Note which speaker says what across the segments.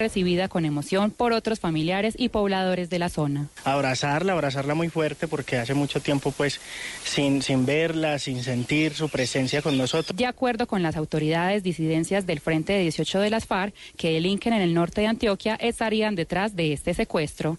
Speaker 1: Recibida con emoción por otros familiares y pobladores de la zona.
Speaker 2: Abrazarla, abrazarla muy fuerte porque hace mucho tiempo pues sin, sin verla, sin sentir su presencia con nosotros.
Speaker 1: De acuerdo con las autoridades, disidencias del Frente de 18 de las FARC que delinquen en el norte de Antioquia estarían detrás de este secuestro.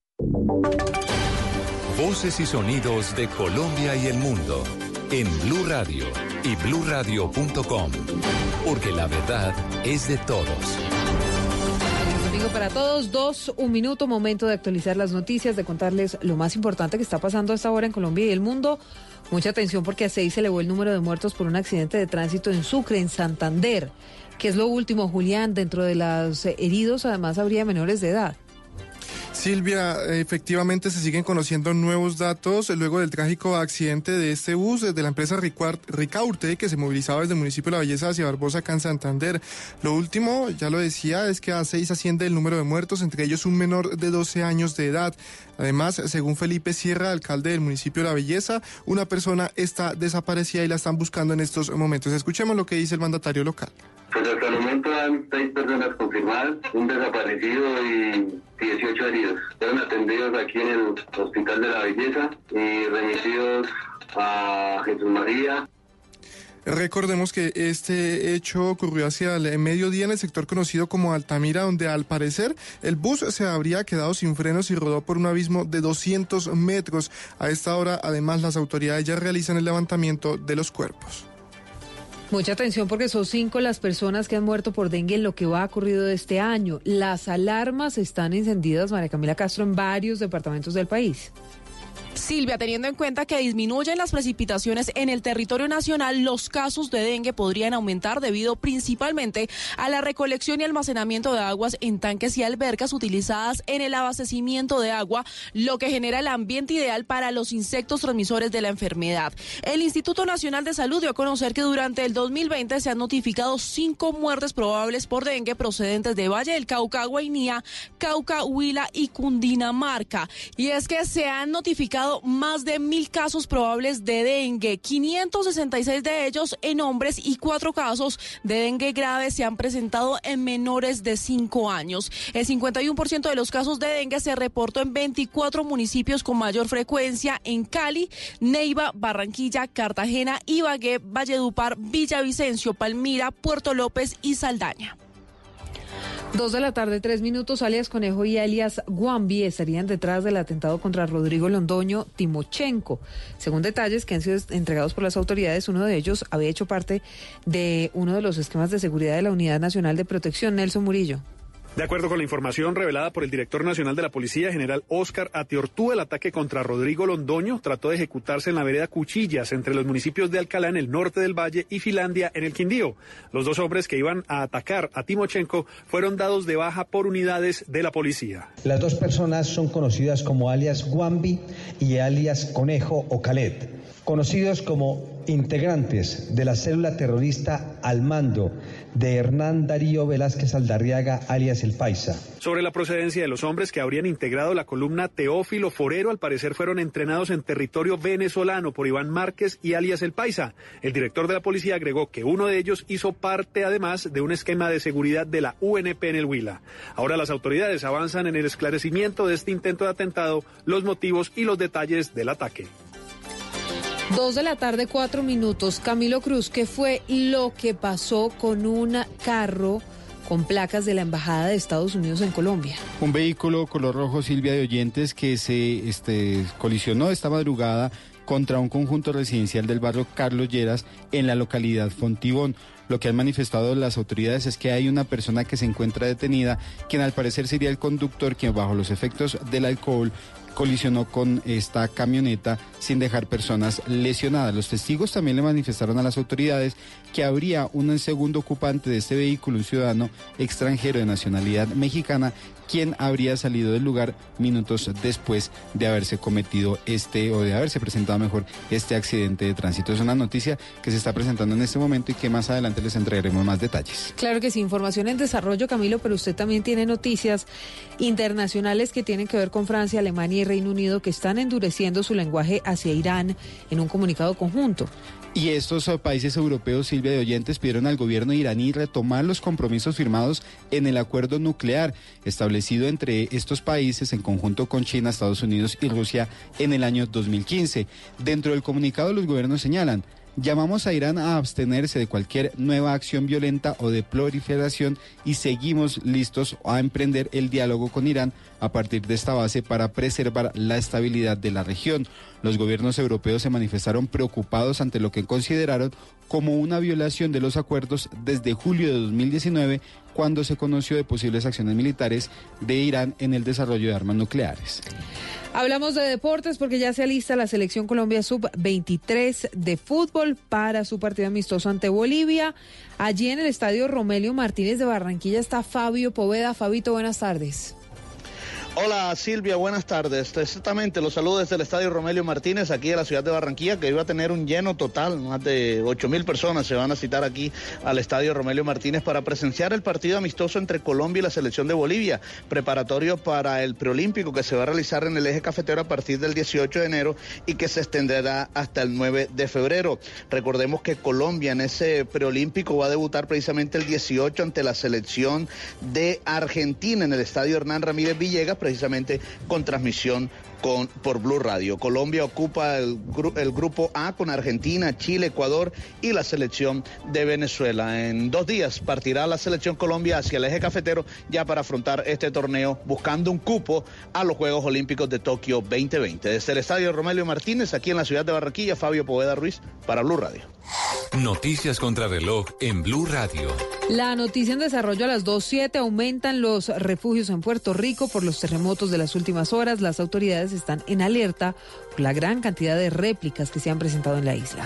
Speaker 3: Voces y sonidos de Colombia y el mundo en Blue Radio y bluradio.com, porque la verdad es de todos.
Speaker 4: Domingo para todos. Dos, un minuto, momento de actualizar las noticias, de contarles lo más importante que está pasando hasta ahora en Colombia y el mundo. Mucha atención porque a seis se elevó el número de muertos por un accidente de tránsito en Sucre, en Santander. ¿Qué es lo último, Julián? Dentro de los heridos, además, habría menores de edad.
Speaker 5: Silvia, efectivamente se siguen conociendo nuevos datos luego del trágico accidente de este bus de la empresa Ricaurte que se movilizaba desde el municipio de La Belleza hacia Barbosa, acá en Santander. Lo último, ya lo decía, es que a seis asciende el número de muertos, entre ellos un menor de 12 años de edad. Además, según Felipe Sierra, alcalde del municipio de La Belleza, una persona está desaparecida y la están buscando en estos momentos. Escuchemos lo que dice el mandatario local.
Speaker 6: Pues hasta el momento hay seis personas confirmadas, un desaparecido y 18 heridos. Fueron atendidos aquí en el Hospital de la Belleza y remitidos a Jesús María.
Speaker 5: Recordemos que este hecho ocurrió hacia el mediodía en el sector conocido como Altamira, donde al parecer el bus se habría quedado sin frenos y rodó por un abismo de 200 metros. A esta hora, además, las autoridades ya realizan el levantamiento de los cuerpos.
Speaker 4: Mucha atención porque son cinco las personas que han muerto por dengue en lo que va ocurrido este año. Las alarmas están encendidas, María Camila Castro, en varios departamentos del país.
Speaker 7: Silvia, teniendo en cuenta que disminuyen las precipitaciones en el territorio nacional, los casos de dengue podrían aumentar debido principalmente a la recolección y almacenamiento de aguas en tanques y albercas utilizadas en el abastecimiento de agua, lo que genera el ambiente ideal para los insectos transmisores de la enfermedad. El Instituto Nacional de Salud dio a conocer que durante el 2020 se han notificado cinco muertes probables por dengue procedentes de Valle del Cauca, Guainía, Cauca, Huila y Cundinamarca. Y es que se han notificado más de mil casos probables de dengue, 566 de ellos en hombres y cuatro casos de dengue grave se han presentado en menores de 5 años. El 51% de los casos de dengue se reportó en 24 municipios con mayor frecuencia en Cali, Neiva, Barranquilla, Cartagena, Ibagué, Valledupar, Villavicencio, Palmira, Puerto López y Saldaña.
Speaker 4: Dos de la tarde, tres minutos, alias Conejo y alias Guambi estarían detrás del atentado contra Rodrigo Londoño Timochenko. Según detalles que han sido entregados por las autoridades, uno de ellos había hecho parte de uno de los esquemas de seguridad de la Unidad Nacional de Protección, Nelson Murillo.
Speaker 8: De acuerdo con la información revelada por el director nacional de la Policía, general Oscar Atiortúa, el ataque contra Rodrigo Londoño trató de ejecutarse en la vereda Cuchillas, entre los municipios de Alcalá en el norte del valle y Finlandia en el Quindío. Los dos hombres que iban a atacar a Timochenko fueron dados de baja por unidades de la policía.
Speaker 9: Las dos personas son conocidas como alias Guambi y alias Conejo o Calet, conocidos como integrantes de la célula terrorista al mando de Hernán Darío Velázquez Aldarriaga, alias El Paisa.
Speaker 8: Sobre la procedencia de los hombres que habrían integrado la columna Teófilo Forero, al parecer fueron entrenados en territorio venezolano por Iván Márquez y alias El Paisa. El director de la policía agregó que uno de ellos hizo parte además de un esquema de seguridad de la UNP en el Huila. Ahora las autoridades avanzan en el esclarecimiento de este intento de atentado, los motivos y los detalles del ataque.
Speaker 4: Dos de la tarde, cuatro minutos. Camilo Cruz, ¿qué fue lo que pasó con un carro con placas de la Embajada de Estados Unidos en Colombia.
Speaker 10: Un vehículo color rojo Silvia de Oyentes que se este, colisionó esta madrugada contra un conjunto residencial del barrio Carlos Lleras en la localidad Fontibón. Lo que han manifestado las autoridades es que hay una persona que se encuentra detenida, quien al parecer sería el conductor, quien bajo los efectos del alcohol colisionó con esta camioneta sin dejar personas lesionadas. Los testigos también le manifestaron a las autoridades que habría un segundo ocupante de este vehículo, un ciudadano extranjero de nacionalidad mexicana, quien habría salido del lugar minutos después de haberse cometido este o de haberse presentado mejor este accidente de tránsito. Es una noticia que se está presentando en este momento y que más adelante les entregaremos más detalles.
Speaker 4: Claro que sí, información en desarrollo, Camilo, pero usted también tiene noticias internacionales que tienen que ver con Francia, Alemania y Reino Unido que están endureciendo su lenguaje hacia Irán en un comunicado conjunto.
Speaker 10: Y estos eh, países europeos, Silvia de Oyentes, pidieron al gobierno iraní retomar los compromisos firmados en el acuerdo nuclear establecido entre estos países en conjunto con China, Estados Unidos y Rusia en el año 2015. Dentro del comunicado los gobiernos señalan, Llamamos a Irán a abstenerse de cualquier nueva acción violenta o de proliferación y seguimos listos a emprender el diálogo con Irán a partir de esta base para preservar la estabilidad de la región. Los gobiernos europeos se manifestaron preocupados ante lo que consideraron como una violación de los acuerdos desde julio de 2019 cuando se conoció de posibles acciones militares de Irán en el desarrollo de armas nucleares.
Speaker 4: Hablamos de deportes porque ya se alista la selección Colombia sub-23 de fútbol para su partido amistoso ante Bolivia. Allí en el estadio Romelio Martínez de Barranquilla está Fabio Poveda. Fabito, buenas tardes.
Speaker 11: Hola Silvia, buenas tardes. Exactamente, los saludos desde el Estadio Romelio Martínez, aquí en la ciudad de Barranquilla, que iba a tener un lleno total, más de 8 mil personas se van a citar aquí al Estadio Romelio Martínez para presenciar el partido amistoso entre Colombia y la selección de Bolivia, preparatorio para el preolímpico que se va a realizar en el eje cafetero a partir del 18 de enero y que se extenderá hasta el 9 de febrero. Recordemos que Colombia en ese preolímpico va a debutar precisamente el 18 ante la selección de Argentina en el Estadio Hernán Ramírez Villegas precisamente con transmisión con, por Blue Radio. Colombia ocupa el, el, grupo A con Argentina, Chile, Ecuador y la selección de Venezuela. En dos días partirá la selección Colombia hacia el eje cafetero ya para afrontar este torneo buscando un cupo a los Juegos Olímpicos de Tokio 2020. Desde el Estadio Romelio Martínez, aquí en la ciudad de Barranquilla, Fabio Poveda Ruiz para Blue Radio.
Speaker 3: Noticias contra reloj en Blue Radio.
Speaker 4: La noticia en desarrollo a las 2.7 aumentan los refugios en Puerto Rico por los terremotos de las últimas horas. Las autoridades están en alerta por la gran cantidad de réplicas que se han presentado en la isla.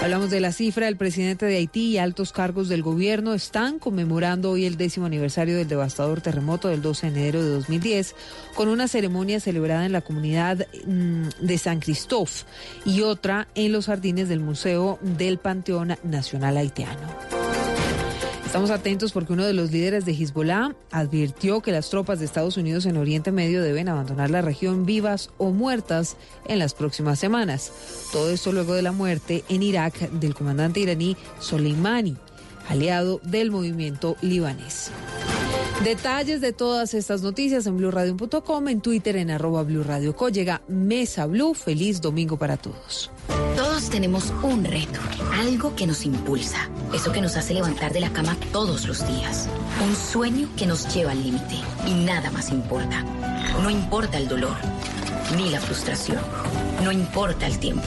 Speaker 4: Hablamos de la cifra. El presidente de Haití y altos cargos del gobierno están conmemorando hoy el décimo aniversario del devastador terremoto del 12 de enero de 2010 con una ceremonia celebrada en la comunidad mm, de San Cristóbal y otra en los jardines del Museo del Panteón Nacional Haitiano. Estamos atentos porque uno de los líderes de Hezbollah advirtió que las tropas de Estados Unidos en Oriente Medio deben abandonar la región vivas o muertas en las próximas semanas. Todo esto luego de la muerte en Irak del comandante iraní Soleimani, aliado del movimiento libanés. Detalles de todas estas noticias en blurradio.com, en Twitter en arroba blurradioco. Llega Mesa Blue. Feliz domingo para todos.
Speaker 12: Todos tenemos un reto, algo que nos impulsa, eso que nos hace levantar de la cama todos los días, un sueño que nos lleva al límite y nada más importa. No importa el dolor, ni la frustración, no importa el tiempo.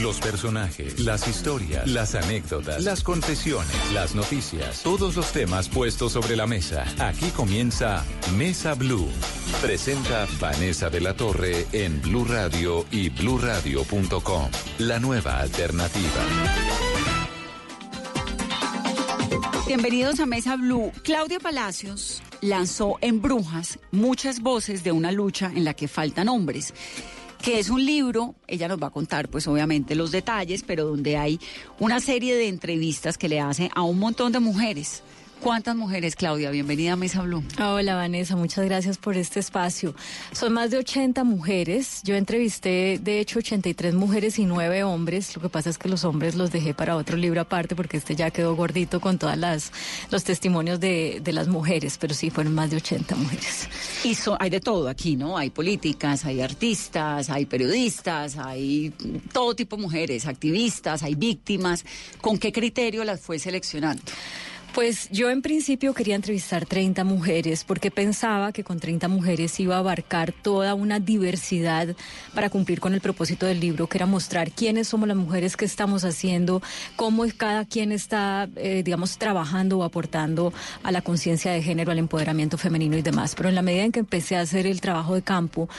Speaker 3: Los personajes, las historias, las anécdotas, las confesiones, las noticias, todos los temas puestos sobre la mesa. Aquí comienza Mesa Blue. Presenta Vanessa de la Torre en Blue Radio y bluradio.com. La nueva alternativa.
Speaker 13: Bienvenidos a Mesa Blue. Claudia Palacios lanzó en Brujas muchas voces de una lucha en la que faltan hombres que es un libro, ella nos va a contar pues obviamente los detalles, pero donde hay una serie de entrevistas que le hace a un montón de mujeres ¿Cuántas mujeres, Claudia? Bienvenida a Mesa Blue.
Speaker 14: Hola, Vanessa, muchas gracias por este espacio. Son más de 80 mujeres. Yo entrevisté, de hecho, 83 mujeres y 9 hombres. Lo que pasa es que los hombres los dejé para otro libro aparte porque este ya quedó gordito con todas las los testimonios de, de las mujeres, pero sí fueron más de 80 mujeres.
Speaker 13: Y so- hay de todo aquí, ¿no? Hay políticas, hay artistas, hay periodistas, hay todo tipo de mujeres, activistas, hay víctimas. ¿Con qué criterio las fue seleccionando?
Speaker 14: Pues yo en principio quería entrevistar 30 mujeres porque pensaba que con 30 mujeres iba a abarcar toda una diversidad para cumplir con el propósito del libro, que era mostrar quiénes somos las mujeres, qué estamos haciendo, cómo cada quien está, eh, digamos, trabajando o aportando a la conciencia de género, al empoderamiento femenino y demás. Pero en la medida en que empecé a hacer el trabajo de campo,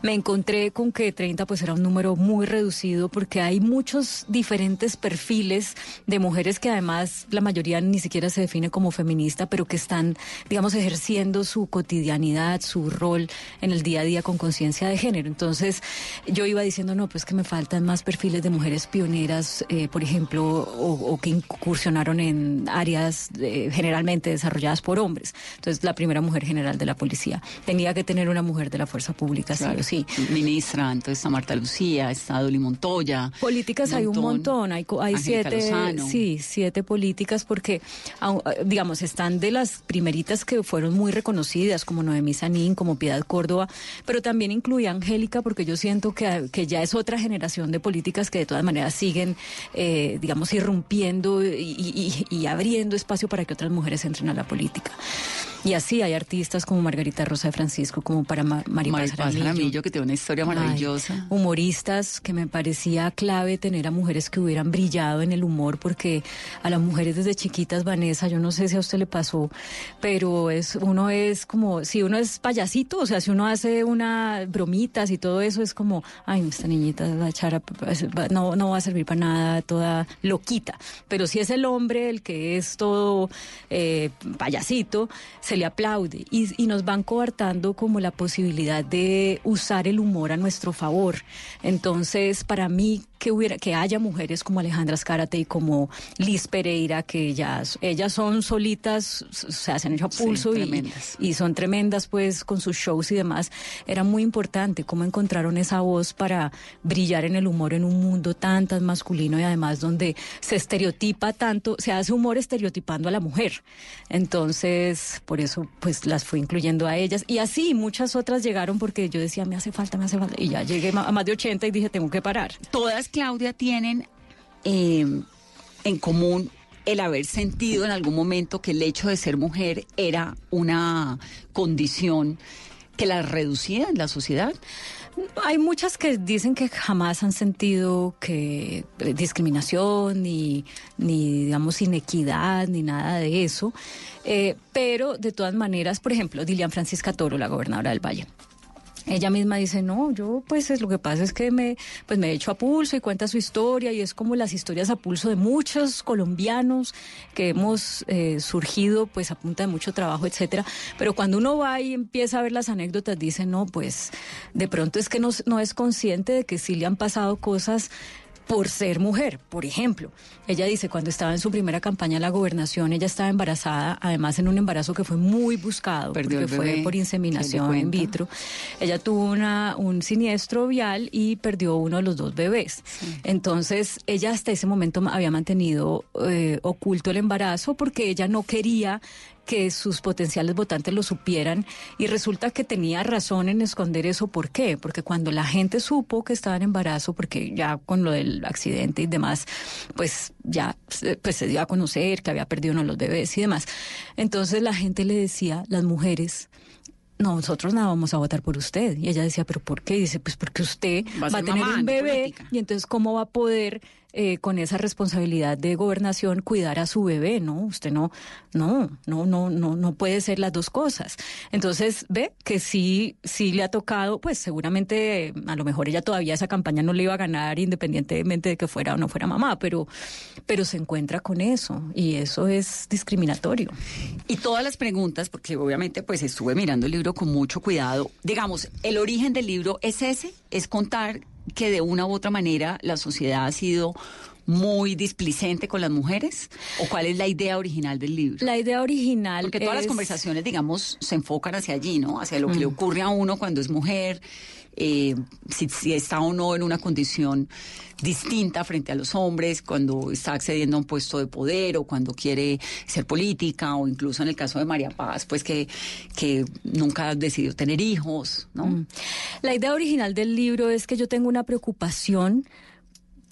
Speaker 14: me encontré con que 30 pues era un número muy reducido porque hay muchos diferentes perfiles de mujeres que además la mayoría ni siquiera se define como feminista, pero que están, digamos, ejerciendo su cotidianidad, su rol en el día a día con conciencia de género. Entonces yo iba diciendo, no, pues que me faltan más perfiles de mujeres pioneras, eh, por ejemplo, o, o que incursionaron en áreas eh, generalmente desarrolladas por hombres. Entonces la primera mujer general de la policía tenía que tener una mujer de la fuerza pública,
Speaker 13: Claro.
Speaker 14: sí o sí.
Speaker 13: Ministra, entonces está Marta Lucía, está Dolly Montoya.
Speaker 14: Políticas hay un montón, hay, hay siete,
Speaker 13: Lozano.
Speaker 14: sí, siete políticas porque, eh, digamos, están de las primeritas que fueron muy reconocidas, como Noemí Sanín, como Piedad Córdoba, pero también incluye a Angélica porque yo siento que, que ya es otra generación de políticas que de todas maneras siguen, eh, digamos, irrumpiendo y abriendo espacio para que otras mujeres entren a la política. Y así hay artistas como Margarita Rosa de Francisco, como para Ma- Maripaz. Jaramillo,
Speaker 13: que tiene una historia
Speaker 14: Ay,
Speaker 13: maravillosa.
Speaker 14: humoristas que me parecía clave tener a mujeres que hubieran brillado en el humor, porque a las mujeres desde chiquitas, Vanessa, yo no sé si a usted le pasó, pero es uno es como, si uno es payasito, o sea, si uno hace una bromitas y todo eso, es como, ay, esta niñita va a echar a- va- no, no va a servir para nada, toda loquita. Pero si es el hombre el que es todo eh, payasito, se le aplaude y, y nos van coartando como la posibilidad de usar el humor a nuestro favor. Entonces, para mí, que hubiera que haya mujeres como Alejandra Escárate y como Liz Pereira, que ellas, ellas son solitas, se hacen hecho a
Speaker 13: Sí,
Speaker 14: pulso y,
Speaker 13: tremendas.
Speaker 14: y son tremendas pues con sus shows y demás. Era muy importante cómo encontraron esa voz para brillar en el humor en un mundo tan, tan masculino y además donde se estereotipa tanto, se hace humor estereotipando a la mujer. Entonces, por eso pues las fui incluyendo a ellas. Y así muchas otras llegaron porque yo decía, me hace falta, me hace falta. Y ya llegué a más de 80 y dije, tengo que parar.
Speaker 13: Todas, Claudia, tienen eh, en común el haber sentido en algún momento que el hecho de ser mujer era una condición que la reducía en la sociedad.
Speaker 14: Hay muchas que dicen que jamás han sentido que eh, discriminación ni, ni digamos inequidad ni nada de eso, Eh, pero de todas maneras, por ejemplo, Dilian Francisca Toro, la gobernadora del Valle. Ella misma dice, no, yo pues es, lo que pasa es que me, pues me echo a pulso y cuenta su historia y es como las historias a pulso de muchos colombianos que hemos eh, surgido pues a punta de mucho trabajo, etcétera. Pero cuando uno va y empieza a ver las anécdotas, dice, no, pues de pronto es que no, no es consciente de que sí le han pasado cosas por ser mujer, por ejemplo. Ella dice, cuando estaba en su primera campaña a la gobernación, ella estaba embarazada, además en un embarazo que fue muy buscado,
Speaker 13: Perdió
Speaker 14: porque
Speaker 13: bebé,
Speaker 14: fue por
Speaker 13: ¿qué le
Speaker 14: inseminación in vitro. Ella tuvo una, un siniestro vial y perdió uno de los dos bebés. Entonces, ella hasta ese momento había mantenido eh, oculto el embarazo porque ella no quería que sus potenciales votantes lo supieran y resulta que tenía razón en esconder eso. ¿Por qué? Porque cuando la gente supo que estaba en embarazo, porque ya con lo del accidente y demás, pues ya se- pues se dio a conocer que había perdido uno de los bebés y demás. Entonces la gente le decía, las mujeres, nosotros nada vamos a votar por usted. Y ella decía, ¿pero por qué? Y dice, pues porque usted
Speaker 13: Va
Speaker 14: va
Speaker 13: a
Speaker 14: tener
Speaker 13: mamá,
Speaker 14: un
Speaker 13: no
Speaker 14: bebé
Speaker 13: política.
Speaker 14: y entonces cómo va a poder eh, con esa responsabilidad de gobernación cuidar a su bebé, ¿no? Usted no, no, no, no, no, no puede ser las dos cosas. Entonces ve que sí, sí le ha tocado, pues seguramente a lo mejor ella todavía esa campaña no le iba a ganar independientemente de que fuera o no fuera mamá, pero, pero se encuentra con eso y eso es discriminatorio.
Speaker 13: Y todas las preguntas, porque obviamente pues estuve mirando el libro con mucho cuidado. Digamos, el origen del libro es ese, es contar que de una u otra manera la sociedad ha sido muy displicente con las mujeres? ¿O cuál es la idea original del libro?
Speaker 14: La idea original
Speaker 13: Porque todas las
Speaker 14: es-
Speaker 13: conversaciones, digamos, se enfocan hacia allí, ¿no? Hacia lo que le ocurre a uno cuando es mujer, eh, si, si está o no en una condición distinta frente a los hombres, cuando está accediendo a un puesto de poder o cuando quiere ser política o incluso en el caso de María Paz, pues que, que nunca ha decidido tener hijos, ¿no?
Speaker 14: Mm. La idea original del libro es que yo tengo una preocupación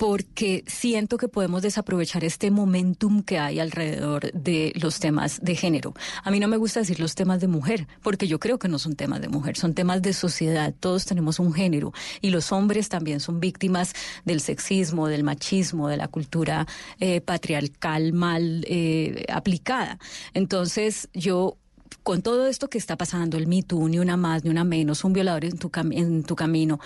Speaker 14: porque siento que podemos desaprovechar este momentum que hay alrededor de los temas de género. A mí no me gusta decir los temas de mujer, porque yo creo que no son temas de mujer, son temas de sociedad. Todos tenemos un género y los hombres también son víctimas del sexismo, del machismo, de la cultura eh, patriarcal mal eh, aplicada. Entonces yo con todo esto que está pasando, el Me Too, ni una más, ni una menos, un violador en tu, en tu camino,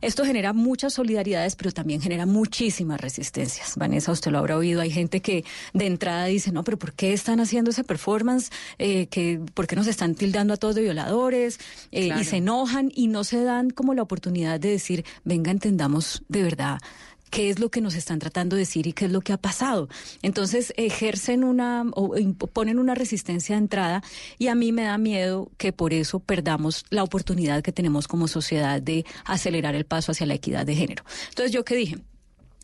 Speaker 14: esto genera muchas solidaridades, pero también genera muchísimas resistencias. Vanessa, usted lo habrá oído, hay gente que de entrada dice, no, pero ¿por qué están haciendo ese performance? Eh, que, ¿Por qué nos están tildando a todos de violadores? Eh,
Speaker 13: Claro.
Speaker 14: Y se enojan y no se dan como la oportunidad de decir, venga, entendamos de verdad qué es lo que nos están tratando de decir y qué es lo que ha pasado. Entonces ejercen una o ponen una resistencia de entrada y a mí me da miedo que por eso perdamos la oportunidad que tenemos como sociedad de acelerar el paso hacia la equidad de género. Entonces yo qué dije,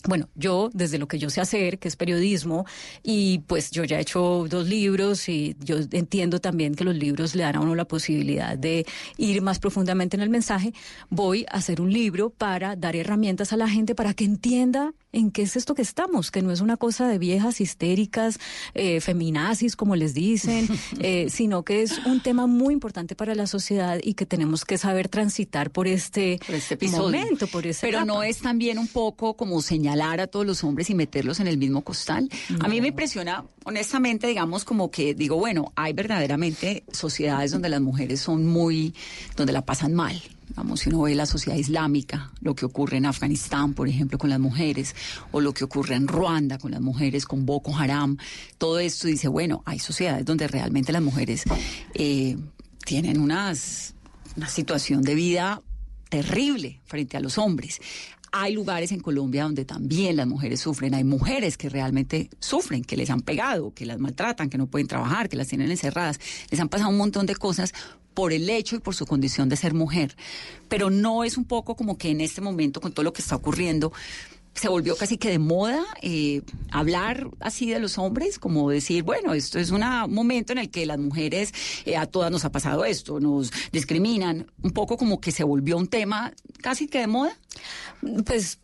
Speaker 14: bueno, yo desde lo que yo sé hacer, que es periodismo, y pues yo ya he hecho dos libros y yo entiendo también que los libros le dan a uno la posibilidad de ir más profundamente en el mensaje, voy a hacer un libro para dar herramientas a la gente para que entienda en qué es esto que estamos, que no es una cosa de viejas histéricas, eh, feminazis, como les dicen, eh, sino que es un tema muy importante para la sociedad y que tenemos que saber transitar por este,
Speaker 13: este episodio.
Speaker 14: momento, por
Speaker 13: Pero no es también un poco como señalar a todos los hombres y meterlos en el mismo costal. A mí me impresiona, honestamente, digamos, como que digo, bueno, hay verdaderamente sociedades donde las mujeres son muy, donde la pasan mal. Vamos, si uno ve la sociedad islámica, lo que ocurre en Afganistán, por ejemplo, con las mujeres, o lo que ocurre en Ruanda con las mujeres, con Boko Haram, todo esto dice, bueno, hay sociedades donde realmente las mujeres eh, tienen unas, una situación de vida terrible frente a los hombres. Hay lugares en Colombia donde también las mujeres sufren. Hay mujeres que realmente sufren, que les han pegado, que las maltratan, que no pueden trabajar, que las tienen encerradas. Les han pasado un montón de cosas por el hecho y por su condición de ser mujer. Pero no es un poco como que en este momento, con todo lo que está ocurriendo, se volvió casi que de moda eh, hablar así de los hombres, como decir, bueno, esto es un momento en el que las mujeres, eh, a todas nos ha pasado esto, nos discriminan, un poco como que se volvió un tema casi que de moda.
Speaker 14: Pues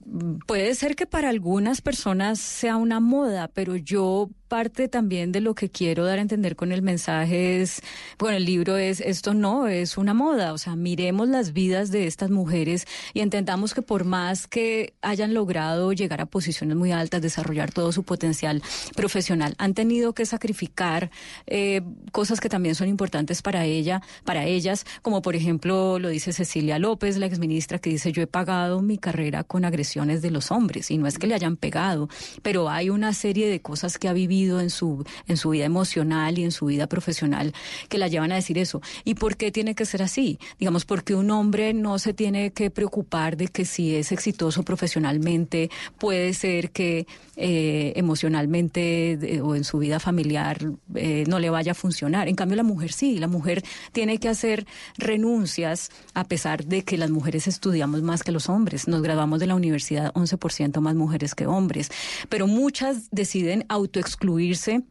Speaker 14: puede ser que para algunas personas sea una moda, pero yo parte también de lo que quiero dar a entender con el mensaje es, bueno, el libro es, esto no es una moda, o sea, miremos las vidas de estas mujeres y entendamos que por más que hayan logrado llegar a posiciones muy altas, desarrollar todo su potencial profesional, han tenido que sacrificar eh, cosas que también son importantes para ella, para ellas, como por ejemplo lo dice Cecilia López, la exministra, que dice yo he pagado mi carrera con agresiones de los hombres y no es que le hayan pegado, pero hay una serie de cosas que ha vivido en su en su vida emocional y en su vida profesional que la llevan a decir eso. ¿Y por qué tiene que ser así? Digamos porque un hombre no se tiene que preocupar de que si es exitoso profesionalmente puede ser que eh, emocionalmente o en su vida familiar eh, no le vaya a funcionar. En cambio la mujer sí, la mujer tiene que hacer renuncias a pesar de que las mujeres estudiamos más que los hombres. Nos graduamos de la universidad 11% más mujeres que hombres, pero muchas deciden autoexcluirse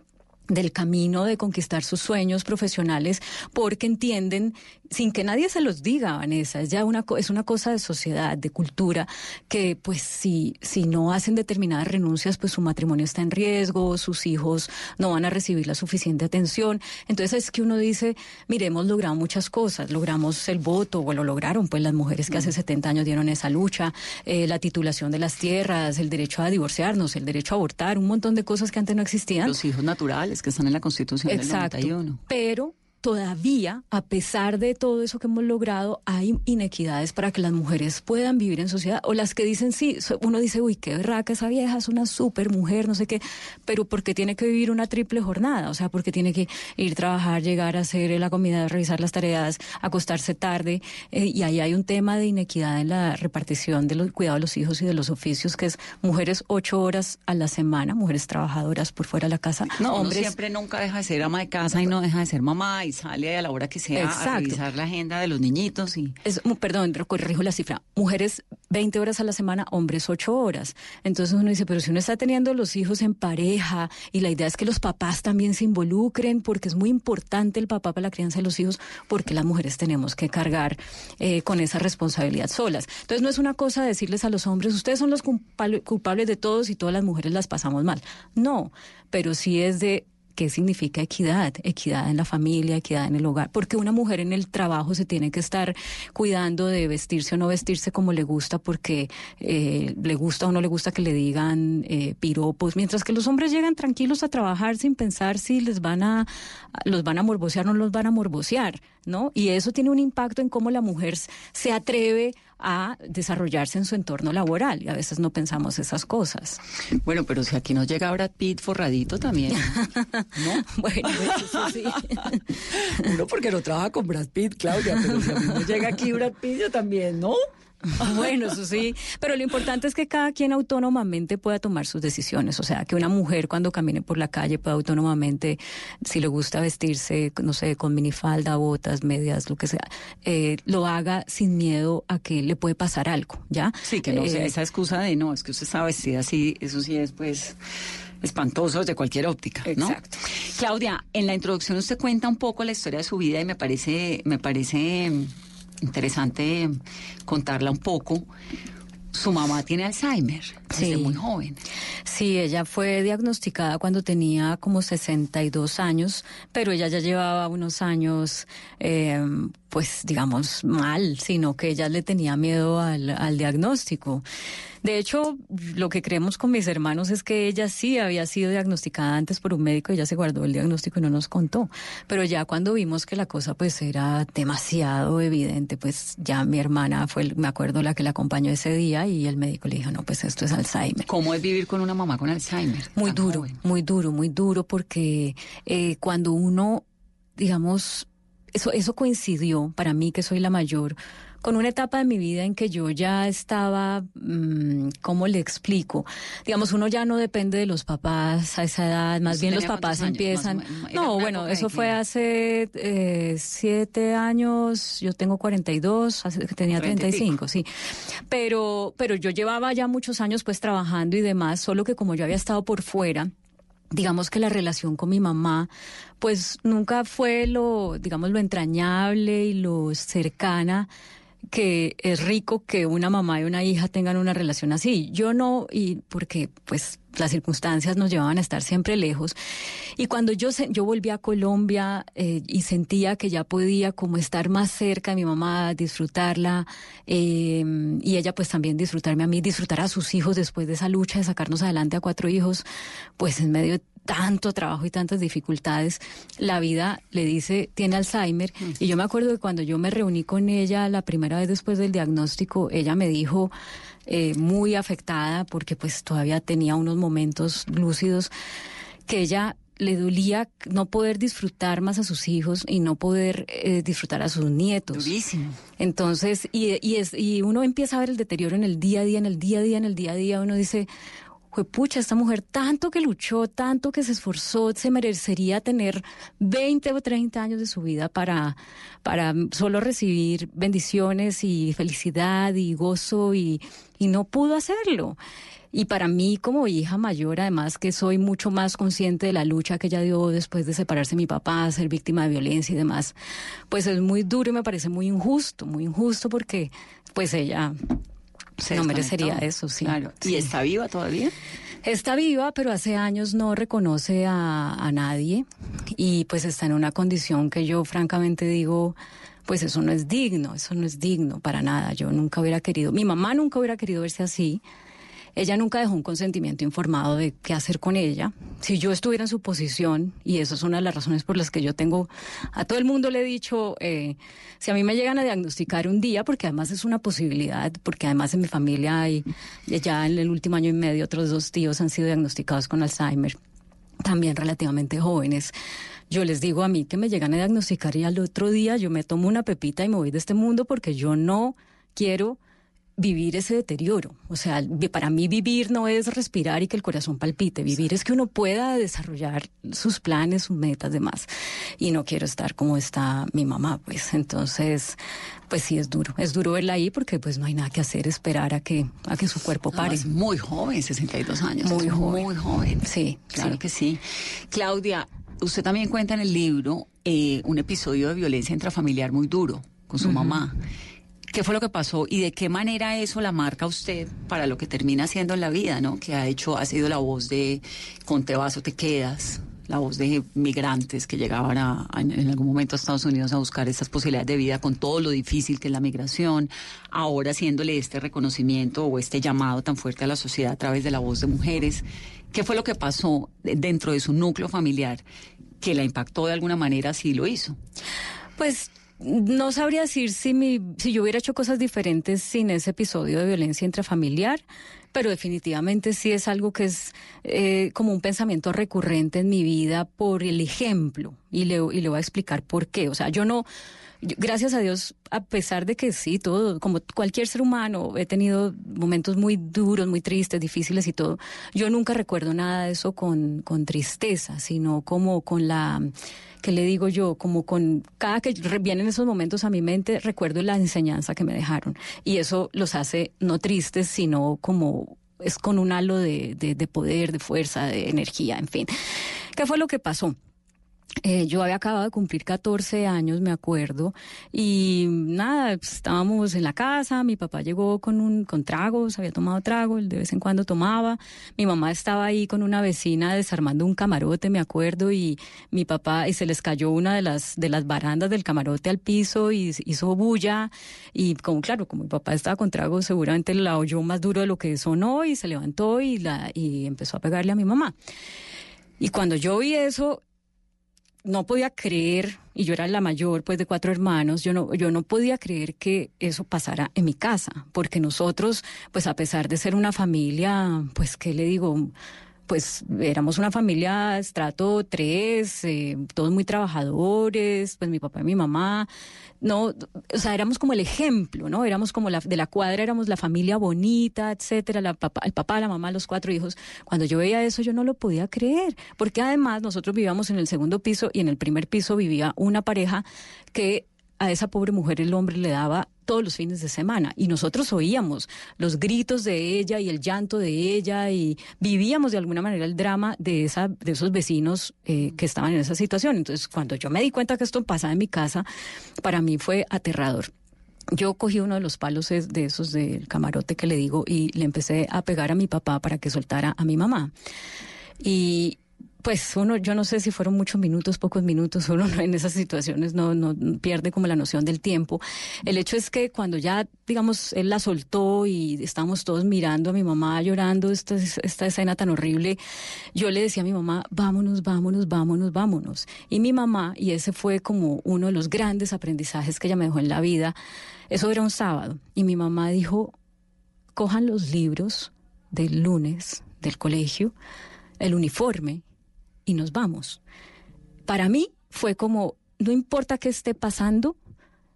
Speaker 14: del camino de conquistar sus sueños profesionales porque entienden sin que nadie se los diga Vanessa es ya una es una cosa de sociedad de cultura que pues si si no hacen determinadas renuncias pues su matrimonio está en riesgo sus hijos no van a recibir la suficiente atención. Entonces es que uno dice mire hemos logrado muchas cosas logramos el voto o lo lograron pues las mujeres que hace 70 años dieron esa lucha eh, la titulación de las tierras el derecho a divorciarnos el derecho a abortar un montón de cosas que antes no existían
Speaker 13: Los hijos naturales que están en la Constitución
Speaker 14: Exacto.
Speaker 13: del 91.
Speaker 14: Pero todavía, a pesar de todo eso que hemos logrado, hay inequidades para que las mujeres puedan vivir en sociedad. O las que dicen, sí, uno dice, uy, qué berraca esa vieja, es una super mujer, no sé qué, pero porque tiene que vivir una triple jornada, o sea, porque tiene que ir a trabajar, llegar a hacer la comida, revisar las tareas, acostarse tarde, eh, y ahí hay un tema de inequidad en la repartición de los cuidados de los hijos y de los oficios, que es mujeres ocho horas a la semana, mujeres trabajadoras por fuera de la casa.
Speaker 13: No,
Speaker 14: hombres
Speaker 13: siempre nunca deja de ser ama de casa y no deja de ser mamá y sale a la hora que sea a revisar la agenda de los niñitos y
Speaker 14: es perdón, corrijo la cifra. Mujeres 20 horas a la semana, hombres 8 horas. Entonces uno dice, pero si uno está teniendo los hijos en pareja y la idea es que los papás también se involucren porque es muy importante el papá para la crianza de los hijos porque las mujeres tenemos que cargar eh, con esa responsabilidad solas. Entonces no es una cosa decirles a los hombres, ustedes son los culpables de todos y todas las mujeres las pasamos mal. No, pero sí es de ¿Qué significa equidad? Equidad en la familia, equidad en el hogar. Porque una mujer en el trabajo se tiene que estar cuidando de vestirse o no vestirse como le gusta, porque eh, le gusta o no le gusta que le digan eh, piropos, mientras que los hombres llegan tranquilos a trabajar sin pensar si les van a, los van a morbosear o no los van a morbosear, ¿no? Y eso tiene un impacto en cómo la mujer se atreve a desarrollarse en su entorno laboral y a veces no pensamos esas cosas.
Speaker 13: Bueno, pero si aquí nos llega Brad Pitt forradito también, ¿no?
Speaker 14: bueno, eso sí.
Speaker 13: Uno porque no trabaja con Brad Pitt, Claudia, pero si a mí me llega aquí Brad Pitt yo también, ¿no?
Speaker 14: Bueno, eso sí, pero lo importante es que cada quien autónomamente pueda tomar sus decisiones, o sea, que una mujer cuando camine por la calle pueda autónomamente, si le gusta vestirse, no sé, con minifalda, botas, medias, lo que sea, eh, lo haga sin miedo a que le puede pasar algo, ¿ya?
Speaker 13: Sí, que no sea eh, esa excusa de no, es que usted está vestida así, eso sí es pues espantoso de cualquier óptica, ¿no? Exacto. Claudia, en la introducción usted cuenta un poco la historia de su vida y me parece, me parece interesante contarla un poco. Su mamá tiene Alzheimer desde muy joven.
Speaker 14: Sí, ella fue diagnosticada cuando tenía como 62 años, pero ella ya llevaba unos años, eh, pues digamos, mal, sino que ella le tenía miedo al, al diagnóstico. De hecho, lo que creemos con mis hermanos es que ella sí había sido diagnosticada antes por un médico, ella se guardó el diagnóstico y no nos contó. Pero ya cuando vimos que la cosa pues era demasiado evidente, pues ya mi hermana fue, me acuerdo, la que la acompañó ese día y el médico le dijo, no, pues esto es Alzheimer.
Speaker 13: ¿Cómo es vivir con una mamá con Alzheimer?
Speaker 14: Muy duro, muy duro, muy duro, porque eh, cuando uno, digamos, eso, eso coincidió para mí, que soy la mayor, con una etapa de mi vida en que yo ya estaba, mmm, ¿cómo le explico? Digamos, uno ya no depende de los papás a esa edad, más bien los papás empiezan... no, bueno, eso fue hace eh, siete años, yo tengo 42, tenía 35, sí. Pero, pero yo llevaba ya muchos años pues trabajando y demás, solo que como yo había estado por fuera, digamos que la relación con mi mamá pues nunca fue lo digamos lo entrañable y lo cercana que es rico que una mamá y una hija tengan una relación así. Yo no, y porque pues las circunstancias nos llevaban a estar siempre lejos. Y cuando yo, yo volví a Colombia eh, y sentía que ya podía como estar más cerca de mi mamá, disfrutarla, eh, y ella pues también disfrutarme a mí, disfrutar a sus hijos después de esa lucha de sacarnos adelante a cuatro hijos, pues en medio de tanto trabajo y tantas dificultades, la vida le dice, tiene Alzheimer. Mm. Y yo me acuerdo que cuando yo me reuní con ella la primera vez después del diagnóstico, ella me dijo, eh, muy afectada, porque pues todavía tenía unos momentos lúcidos, que ella le dolía no poder disfrutar más a sus hijos y no poder eh, disfrutar a sus nietos.
Speaker 13: Durísimo.
Speaker 14: Entonces, y, y, es, y uno empieza a ver el deterioro en el día a día, en el día a día, en el día a día, uno dice, pucha, esta mujer tanto que luchó, tanto que se esforzó, se merecería tener 20 o 30 años de su vida para, para solo recibir bendiciones y felicidad y gozo y, y no pudo hacerlo. Y para mí como hija mayor, además que soy mucho más consciente de la lucha que ella dio después de separarse de mi papá, ser víctima de violencia y demás, pues es muy duro y me parece muy injusto, muy injusto porque pues ella no merecería eso, sí.
Speaker 13: Claro. ¿Y está viva todavía?
Speaker 14: Está viva, pero hace años no reconoce a, a nadie y pues está en una condición que yo francamente digo, pues eso no es digno, eso no es digno para nada. Yo nunca hubiera querido, mi mamá nunca hubiera querido verse así. Ella nunca dejó un consentimiento informado de qué hacer con ella. Si yo estuviera en su posición, y eso es una de las razones por las que yo tengo, a todo el mundo le he dicho, eh, si a mí me llegan a diagnosticar un día, porque además es una posibilidad, porque además en mi familia hay, ya en el último año y medio, otros dos tíos han sido diagnosticados con Alzheimer, también relativamente jóvenes. Yo les digo a mí que me llegan a diagnosticar y al otro día yo me tomo una pepita y me voy de este mundo porque yo no quiero vivir ese deterioro. O sea, para mí vivir no es respirar y que el corazón palpite. Vivir es que uno pueda desarrollar sus planes, sus metas, demás. Y no quiero estar como está mi mamá, pues. Entonces, pues sí es duro. Es duro verla ahí porque pues no hay nada que hacer, esperar a que, a que su cuerpo pare.
Speaker 13: es muy joven, 62 años.
Speaker 14: Muy joven.
Speaker 13: Muy joven.
Speaker 14: Sí,
Speaker 13: claro que sí. Claudia, usted también cuenta en el libro eh, un episodio de violencia intrafamiliar muy duro con su mamá. ¿Qué fue lo que pasó y de qué manera eso la marca usted para lo que termina siendo en la vida, ¿no? Que ha hecho, ha sido la voz de Con te vas o te quedas, la voz de migrantes que llegaban a, en algún momento a Estados Unidos a buscar esas posibilidades de vida con todo lo difícil que es la migración, ahora haciéndole este reconocimiento o este llamado tan fuerte a la sociedad a través de la voz de mujeres. ¿Qué fue lo que pasó dentro de su núcleo familiar que la impactó de alguna manera si lo hizo?
Speaker 14: Pues no sabría decir si, mi, si yo hubiera hecho cosas diferentes sin ese episodio de violencia intrafamiliar, pero definitivamente sí es algo que es eh, como un pensamiento recurrente en mi vida por el ejemplo. Y le, y le voy a explicar por qué. O sea, yo no gracias a Dios, a pesar de que sí, todo, como cualquier ser humano, he tenido momentos muy duros, muy tristes, difíciles y todo, yo nunca recuerdo nada de eso con, con tristeza, sino como con la que le digo yo, como con cada que vienen esos momentos a mi mente, recuerdo la enseñanza que me dejaron. Y eso los hace no tristes, sino como es con un halo de, de poder, de fuerza, de energía, en fin. ¿Qué fue lo que pasó? Eh, yo había acabado de cumplir 14 años, me acuerdo, y nada, estábamos en la casa, mi papá llegó con un con tragos, había tomado trago, de vez en cuando tomaba, mi mamá estaba ahí con una vecina desarmando un camarote, me acuerdo, y mi papá, y se les cayó una de las, de las barandas del camarote al piso y hizo bulla, y como claro, como mi papá estaba con trago, seguramente la oyó más duro de lo que sonó y se levantó y, la, y empezó a pegarle a mi mamá. Y cuando yo vi eso, no podía creer, y yo era la mayor pues de cuatro hermanos, yo no, yo no podía creer que eso pasara en mi casa, porque nosotros, pues a pesar de ser una familia, pues, ¿qué le digo? Pues éramos una familia estrato tres, eh, todos muy trabajadores, pues mi papá y mi mamá, no, o sea, éramos como el ejemplo, ¿no? Éramos como la, de la cuadra, éramos la familia bonita, etcétera, la el papá, la mamá, los cuatro hijos. Cuando yo veía eso, yo no lo podía creer, porque además nosotros vivíamos en el segundo piso y en el primer piso vivía una pareja que a esa pobre mujer el hombre le daba todos los fines de semana y nosotros oíamos los gritos de ella y el llanto de ella y vivíamos de alguna manera el drama de esa de esos vecinos eh, que estaban en esa situación. Entonces, cuando yo me di cuenta que esto pasaba en mi casa, para mí fue aterrador. Yo cogí uno de los palos de esos del camarote que le digo y le empecé a pegar a mi papá para que soltara a mi mamá. Y, pues uno, yo no sé si fueron muchos minutos, pocos minutos, uno en esas situaciones no, no pierde como la noción del tiempo. El hecho es que cuando ya, digamos, él la soltó y estábamos todos mirando a mi mamá llorando esta, esta escena tan horrible, yo le decía a mi mamá, vámonos, vámonos, vámonos, vámonos. Y mi mamá, y ese fue como uno de los grandes aprendizajes que ella me dejó en la vida, eso era un sábado, y mi mamá dijo, cojan los libros del lunes del colegio, el uniforme, y nos vamos. Para mí fue como, no importa qué esté pasando,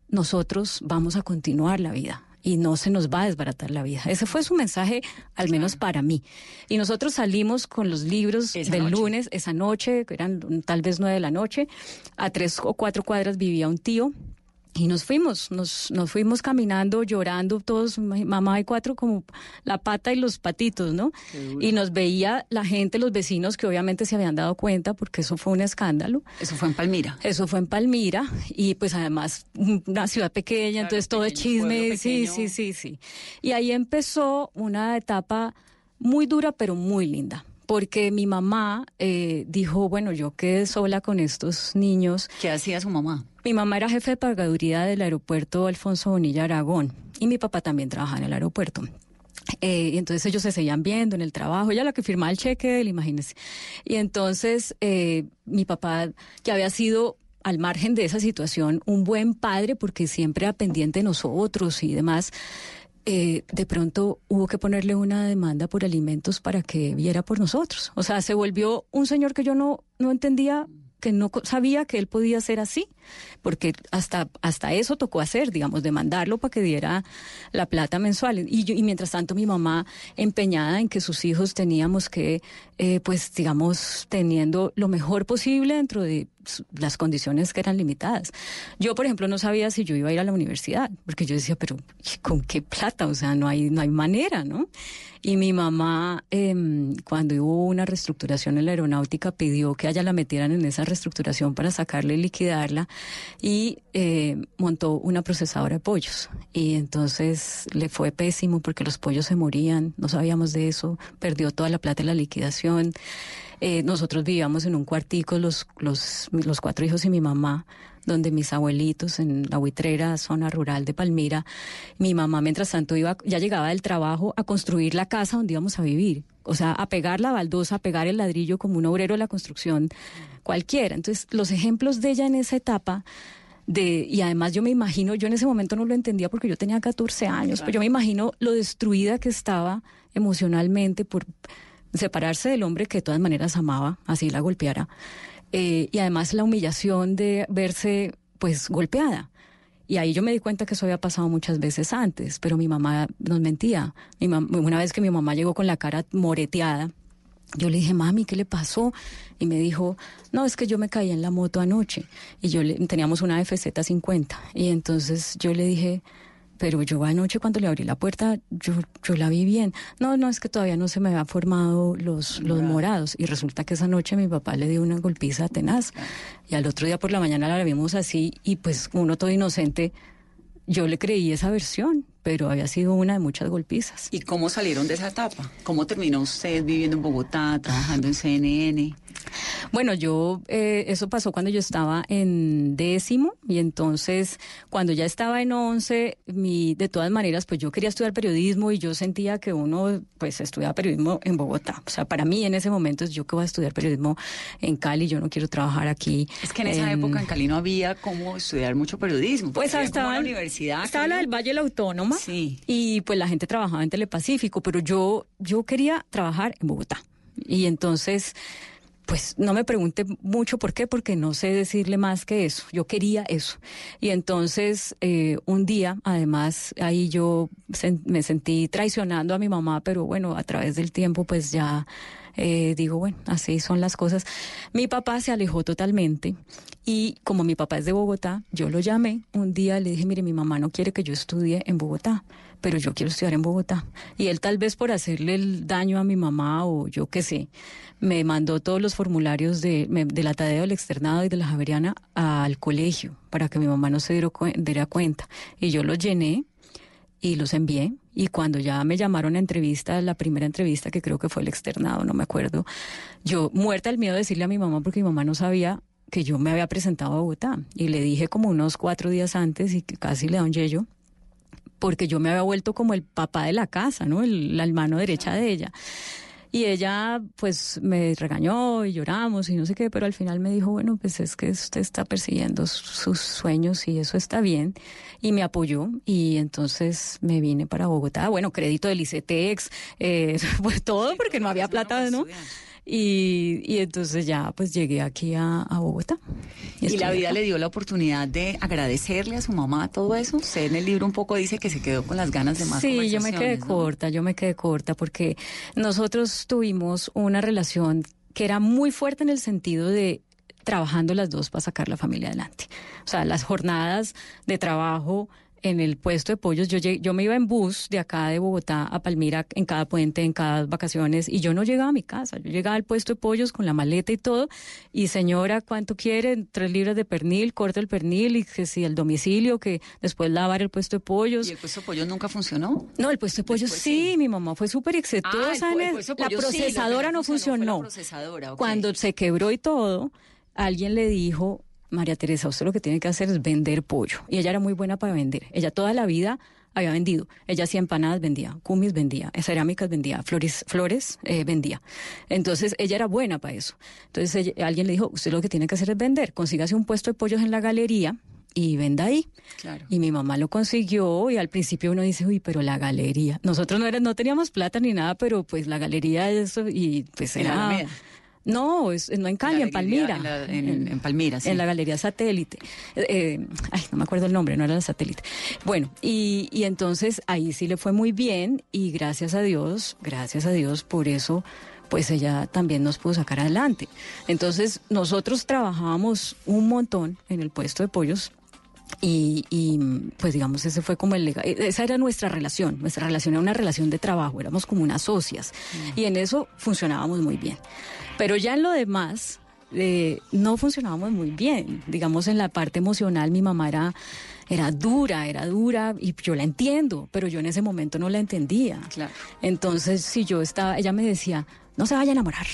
Speaker 14: nosotros vamos a continuar la vida y no se nos va a desbaratar la vida. Ese fue su mensaje, al menos para mí. Y nosotros salimos con los libros del lunes, esa noche, que eran tal vez nueve de la noche, a tres o cuatro cuadras vivía un tío y nos fuimos, nos, nos fuimos caminando, llorando, todos, mamá y cuatro, como la pata y los patitos, ¿no? Y nos veía la gente, los vecinos que obviamente se habían dado cuenta porque eso fue un escándalo.
Speaker 13: Eso fue en Palmira.
Speaker 14: Eso fue en Palmira y pues además una ciudad pequeña, entonces todo es chisme, sí, sí, sí, sí. Y ahí empezó una etapa muy dura pero muy linda porque mi mamá eh, dijo, bueno, yo quedé sola con estos niños.
Speaker 13: ¿Qué hacía su mamá?
Speaker 14: Mi mamá era jefe de pagaduría del aeropuerto Alfonso Bonilla Aragón y mi papá también trabajaba en el aeropuerto. Eh, y entonces ellos se seguían viendo en el trabajo, ella la que firmaba el cheque, imagínense. Y entonces eh, mi papá, que había sido al margen de esa situación un buen padre porque siempre era pendiente de nosotros y demás, eh, de pronto hubo que ponerle una demanda por alimentos para que viera por nosotros. O sea, se volvió un señor que yo no, no entendía que no sabía que él podía ser así, porque hasta, hasta eso tocó hacer, digamos, demandarlo para que diera la plata mensual. Y, yo, y mientras tanto mi mamá empeñada en que sus hijos teníamos que, eh, pues, digamos, teniendo lo mejor posible dentro de las condiciones que eran limitadas. Yo, por ejemplo, no sabía si yo iba a ir a la universidad, porque yo decía, pero ¿con qué plata? O sea, no hay, no hay manera, ¿no? Y mi mamá, eh, cuando hubo una reestructuración en la aeronáutica, pidió que ella la metieran en esa reestructuración para sacarla y liquidarla y eh, montó una procesadora de pollos. Y entonces le fue pésimo porque los pollos se morían, no sabíamos de eso, perdió toda la plata en la liquidación. Eh, nosotros vivíamos en un cuartico, los, los, los cuatro hijos y mi mamá, donde mis abuelitos en la buitrera, zona rural de Palmira, mi mamá mientras tanto iba, ya llegaba del trabajo a construir la casa donde íbamos a vivir. O sea, a pegar la baldosa, a pegar el ladrillo como un obrero de la construcción cualquiera. Entonces, los ejemplos de ella en esa etapa de, y además yo me imagino, yo en ese momento no lo entendía porque yo tenía 14 años, pero yo me imagino lo destruida que estaba emocionalmente por separarse del hombre que de todas maneras amaba, así la golpeara, eh, y además la humillación de verse pues golpeada. Y ahí yo me di cuenta que eso había pasado muchas veces antes, pero mi mamá nos mentía. Una vez que mi mamá llegó con la cara moreteada, yo le dije, mami, ¿qué le pasó? Y me dijo, no, es que yo me caí en la moto anoche. Y yo le, teníamos una FZ50. Y entonces yo le dije, pero yo anoche cuando le abrí la puerta, yo, yo la vi bien. No, no, es que todavía no se me habían formado los, los morados. Y resulta que esa noche mi papá le dio una golpiza tenaz. Y al otro día por la mañana la vimos así y pues uno todo inocente, yo le creí esa versión pero había sido una de muchas golpizas.
Speaker 13: ¿Y cómo salieron de esa etapa? ¿Cómo terminó usted viviendo en Bogotá, trabajando en CNN?
Speaker 14: Bueno, yo, eh, eso pasó cuando yo estaba en décimo y entonces cuando ya estaba en once, mi, de todas maneras, pues yo quería estudiar periodismo y yo sentía que uno, pues estudiaba periodismo en Bogotá. O sea, para mí en ese momento yo que voy a estudiar periodismo en Cali, yo no quiero trabajar aquí.
Speaker 13: Es que en esa época en Cali no había cómo estudiar mucho periodismo.
Speaker 14: Pues estaba
Speaker 13: la universidad.
Speaker 14: Estaba la del Valle la
Speaker 13: Sí.
Speaker 14: Y pues la gente trabajaba en Telepacífico, pero yo, yo quería trabajar en Bogotá. Y entonces pues no me pregunte mucho por qué, porque no sé decirle más que eso. Yo quería eso. Y entonces, eh, un día, además, ahí yo me sentí traicionando a mi mamá, pero bueno, a través del tiempo, pues ya eh, digo, bueno, así son las cosas. Mi papá se alejó totalmente y como mi papá es de Bogotá, yo lo llamé un día, le dije, mire, mi mamá no quiere que yo estudie en Bogotá, pero yo quiero estudiar en Bogotá. Y él tal vez por hacerle el daño a mi mamá o yo qué sé, me mandó todos los formularios de, de la Tadeo, del Externado y de la Javeriana al colegio para que mi mamá no se diera, cuenta. Y yo los llené y los envié. Y cuando ya me llamaron a entrevista, la primera entrevista que creo que fue el externado, no me acuerdo, yo muerta el miedo de decirle a mi mamá porque mi mamá no sabía que yo me había presentado a Bogotá. Y le dije como unos cuatro días antes y casi le da un yello, porque yo me había vuelto como el papá de la casa, ¿no? El, la mano derecha de ella. Y ella pues me regañó y lloramos y no sé qué, pero al final me dijo, bueno, pues es que usted está persiguiendo sus sueños y eso está bien. Y me apoyó y entonces me vine para Bogotá. Bueno, crédito del ICETEX, eh, pues todo porque no había plata, ¿no? Y, y, entonces ya pues llegué aquí a, Bogotá.
Speaker 13: Y, la vida le dio la oportunidad de agradecerle a su mamá todo eso. Usted en el libro un poco dice que se quedó con las ganas de más.
Speaker 14: Sí, yo me quedé corta, yo me quedé corta porque nosotros tuvimos una relación que era muy fuerte en el sentido de trabajando las dos para sacar la familia adelante. O sea, las jornadas de trabajo en el puesto de pollos. Yo, yo me iba en bus de acá de Bogotá a Palmira en cada puente, en cada vacaciones, y yo no llegaba a mi casa. Yo llegaba al puesto de pollos con la maleta y todo, y señora, ¿cuánto quiere? Tres libras de pernil, corta el pernil, y que si el domicilio, que después lavar el puesto de pollos.
Speaker 13: ¿Y el puesto de pollos nunca funcionó?
Speaker 14: No, el puesto de pollos sí, mi mamá fue súper exitosa. la procesadora no funcionó. Cuando se quebró y todo, alguien le dijo María Teresa, usted lo que tiene que hacer es vender pollo. Y ella era muy buena para vender. Ella toda la vida había vendido. Ella hacía empanadas, vendía, cumis vendía, cerámicas vendía, flores, flores eh, vendía. Entonces ella era buena para eso. Entonces alguien le dijo, usted lo que tiene que hacer es vender, consígase un puesto de pollos en la galería y venda ahí. Y mi mamá lo consiguió y al principio uno dice, uy, pero la galería. Nosotros no, era, no teníamos plata ni nada, pero pues la galería eso y pues era... No, es, no en Cali, en Palmira.
Speaker 13: En, Palmira, sí.
Speaker 14: En la Galería Satélite. Eh, ay, no me acuerdo el nombre, no era la Satélite. Bueno, y, y entonces ahí sí le fue muy bien y gracias a Dios, gracias a Dios por eso pues ella también nos pudo sacar adelante. Entonces, nosotros trabajábamos un montón en el puesto de pollos y, y, pues digamos, ese fue como el esa era nuestra relación, nuestra relación era una relación de trabajo, éramos como unas socias y en eso funcionábamos muy bien. Pero ya en lo demás eh, no funcionábamos muy bien, digamos en la parte emocional mi mamá era era dura, era dura y yo la entiendo, pero yo en ese momento no la entendía.
Speaker 13: Claro.
Speaker 14: Entonces, si yo estaba, ella me decía, no se vaya a enamorar,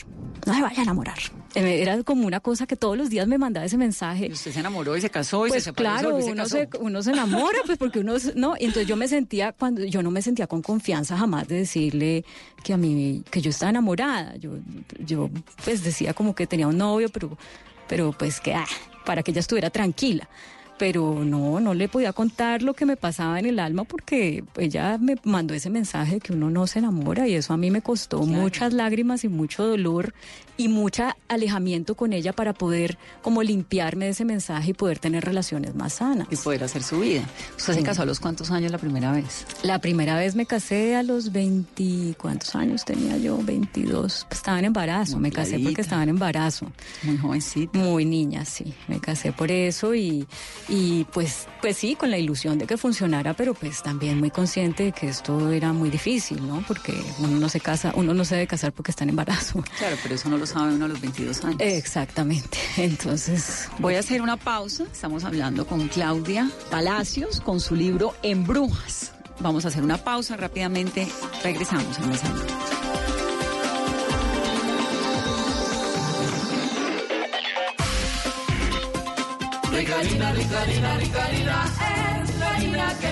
Speaker 14: no se vaya a enamorar. Eh, era como una cosa que todos los días me mandaba ese mensaje.
Speaker 13: Y usted se enamoró y se casó y
Speaker 14: pues
Speaker 13: se separó.
Speaker 14: Claro,
Speaker 13: se
Speaker 14: uno, se, uno se enamora, pues porque uno, no, y entonces yo me sentía, cuando yo no me sentía con confianza jamás de decirle que a mí, que yo estaba enamorada. Yo, yo pues decía como que tenía un novio, pero, pero pues que, ah, para que ella estuviera tranquila pero no, no le podía contar lo que me pasaba en el alma porque ella me mandó ese mensaje que uno no se enamora y eso a mí me costó muchas lágrimas y mucho dolor y mucho alejamiento con ella para poder como limpiarme de ese mensaje y poder tener relaciones más sanas.
Speaker 13: Y poder hacer su vida. ¿Usted se casó a los cuántos años la primera vez?
Speaker 14: La primera vez me casé a los 20, ¿cuántos años tenía yo? 22. Estaba en embarazo, me casé porque estaba en embarazo.
Speaker 13: Muy jovencita.
Speaker 14: Muy niña, sí. Me casé por eso y y pues, pues sí, con la ilusión de que funcionara, pero pues también muy consciente de que esto era muy difícil, ¿no? Porque uno no se casa, uno no se debe casar porque está en embarazo.
Speaker 13: Claro, pero eso no lo sabe uno a los 22 años.
Speaker 14: Exactamente. Entonces,
Speaker 13: voy a hacer una pausa. Estamos hablando con Claudia Palacios con su libro En Brujas. Vamos a hacer una pausa rápidamente. Regresamos en Mesa
Speaker 15: Ricarina, Ricarina, Ricarina, es la harina que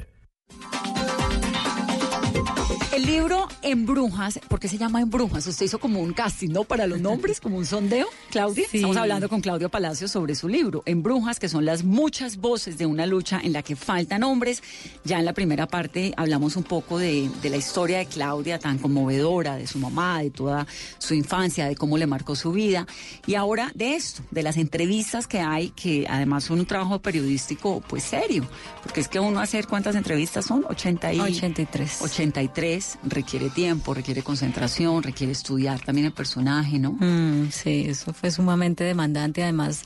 Speaker 13: Libro En Brujas, ¿por qué se llama En Brujas? Usted hizo como un casting, ¿no? Para los nombres, como un sondeo, Claudia. Estamos hablando con Claudio Palacio sobre su libro, En Brujas, que son las muchas voces de una lucha en la que faltan hombres. Ya en la primera parte hablamos un poco de, de la historia de Claudia, tan conmovedora, de su mamá, de toda su infancia, de cómo le marcó su vida. Y ahora de esto, de las entrevistas que hay, que además son un trabajo periodístico, pues serio. Porque es que uno hacer, ¿cuántas entrevistas son? 80 y...
Speaker 14: 83.
Speaker 13: 83 requiere tiempo, requiere concentración, requiere estudiar también el personaje, ¿no?
Speaker 14: Mm, sí, eso fue sumamente demandante. Además,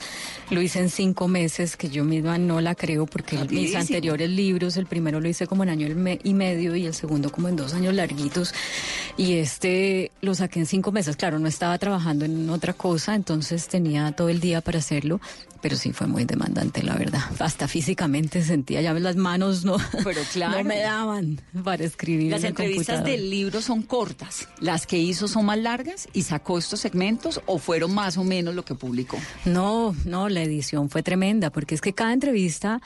Speaker 14: lo hice en cinco meses, que yo misma no la creo, porque mis anteriores libros, el primero lo hice como en año y medio y el segundo como en dos años larguitos. Y este lo saqué en cinco meses. Claro, no estaba trabajando en otra cosa, entonces tenía todo el día para hacerlo pero sí fue muy demandante, la verdad. Hasta físicamente sentía ya las manos no,
Speaker 13: pero claro.
Speaker 14: no me daban para escribir.
Speaker 13: Las entrevistas del libro son cortas, las que hizo son más largas y sacó estos segmentos o fueron más o menos lo que publicó.
Speaker 14: No, no, la edición fue tremenda porque es que cada entrevista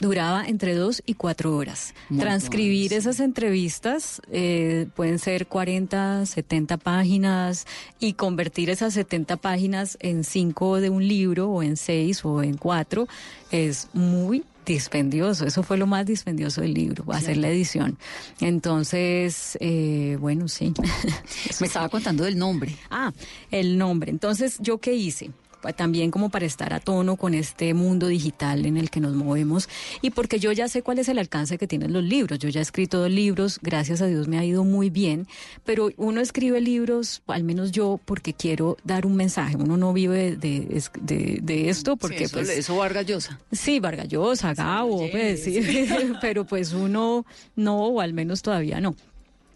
Speaker 14: duraba entre dos y cuatro horas. Transcribir esas entrevistas eh, pueden ser 40, 70 páginas y convertir esas 70 páginas en cinco de un libro o en seis o en cuatro es muy dispendioso, eso fue lo más dispendioso del libro, hacer la edición. Entonces, eh, bueno, sí.
Speaker 13: Me estaba contando del nombre.
Speaker 14: Ah, el nombre. Entonces, ¿yo qué hice? También como para estar a tono con este mundo digital en el que nos movemos y porque yo ya sé cuál es el alcance que tienen los libros. Yo ya he escrito dos libros, gracias a Dios me ha ido muy bien, pero uno escribe libros, al menos yo, porque quiero dar un mensaje. Uno no vive de, de, esto porque...
Speaker 13: eso,
Speaker 14: pues,
Speaker 13: eso Vargas
Speaker 14: Sí, Vargas Llosa, Gabo, pues, sí, pero pues uno no, o al menos todavía no.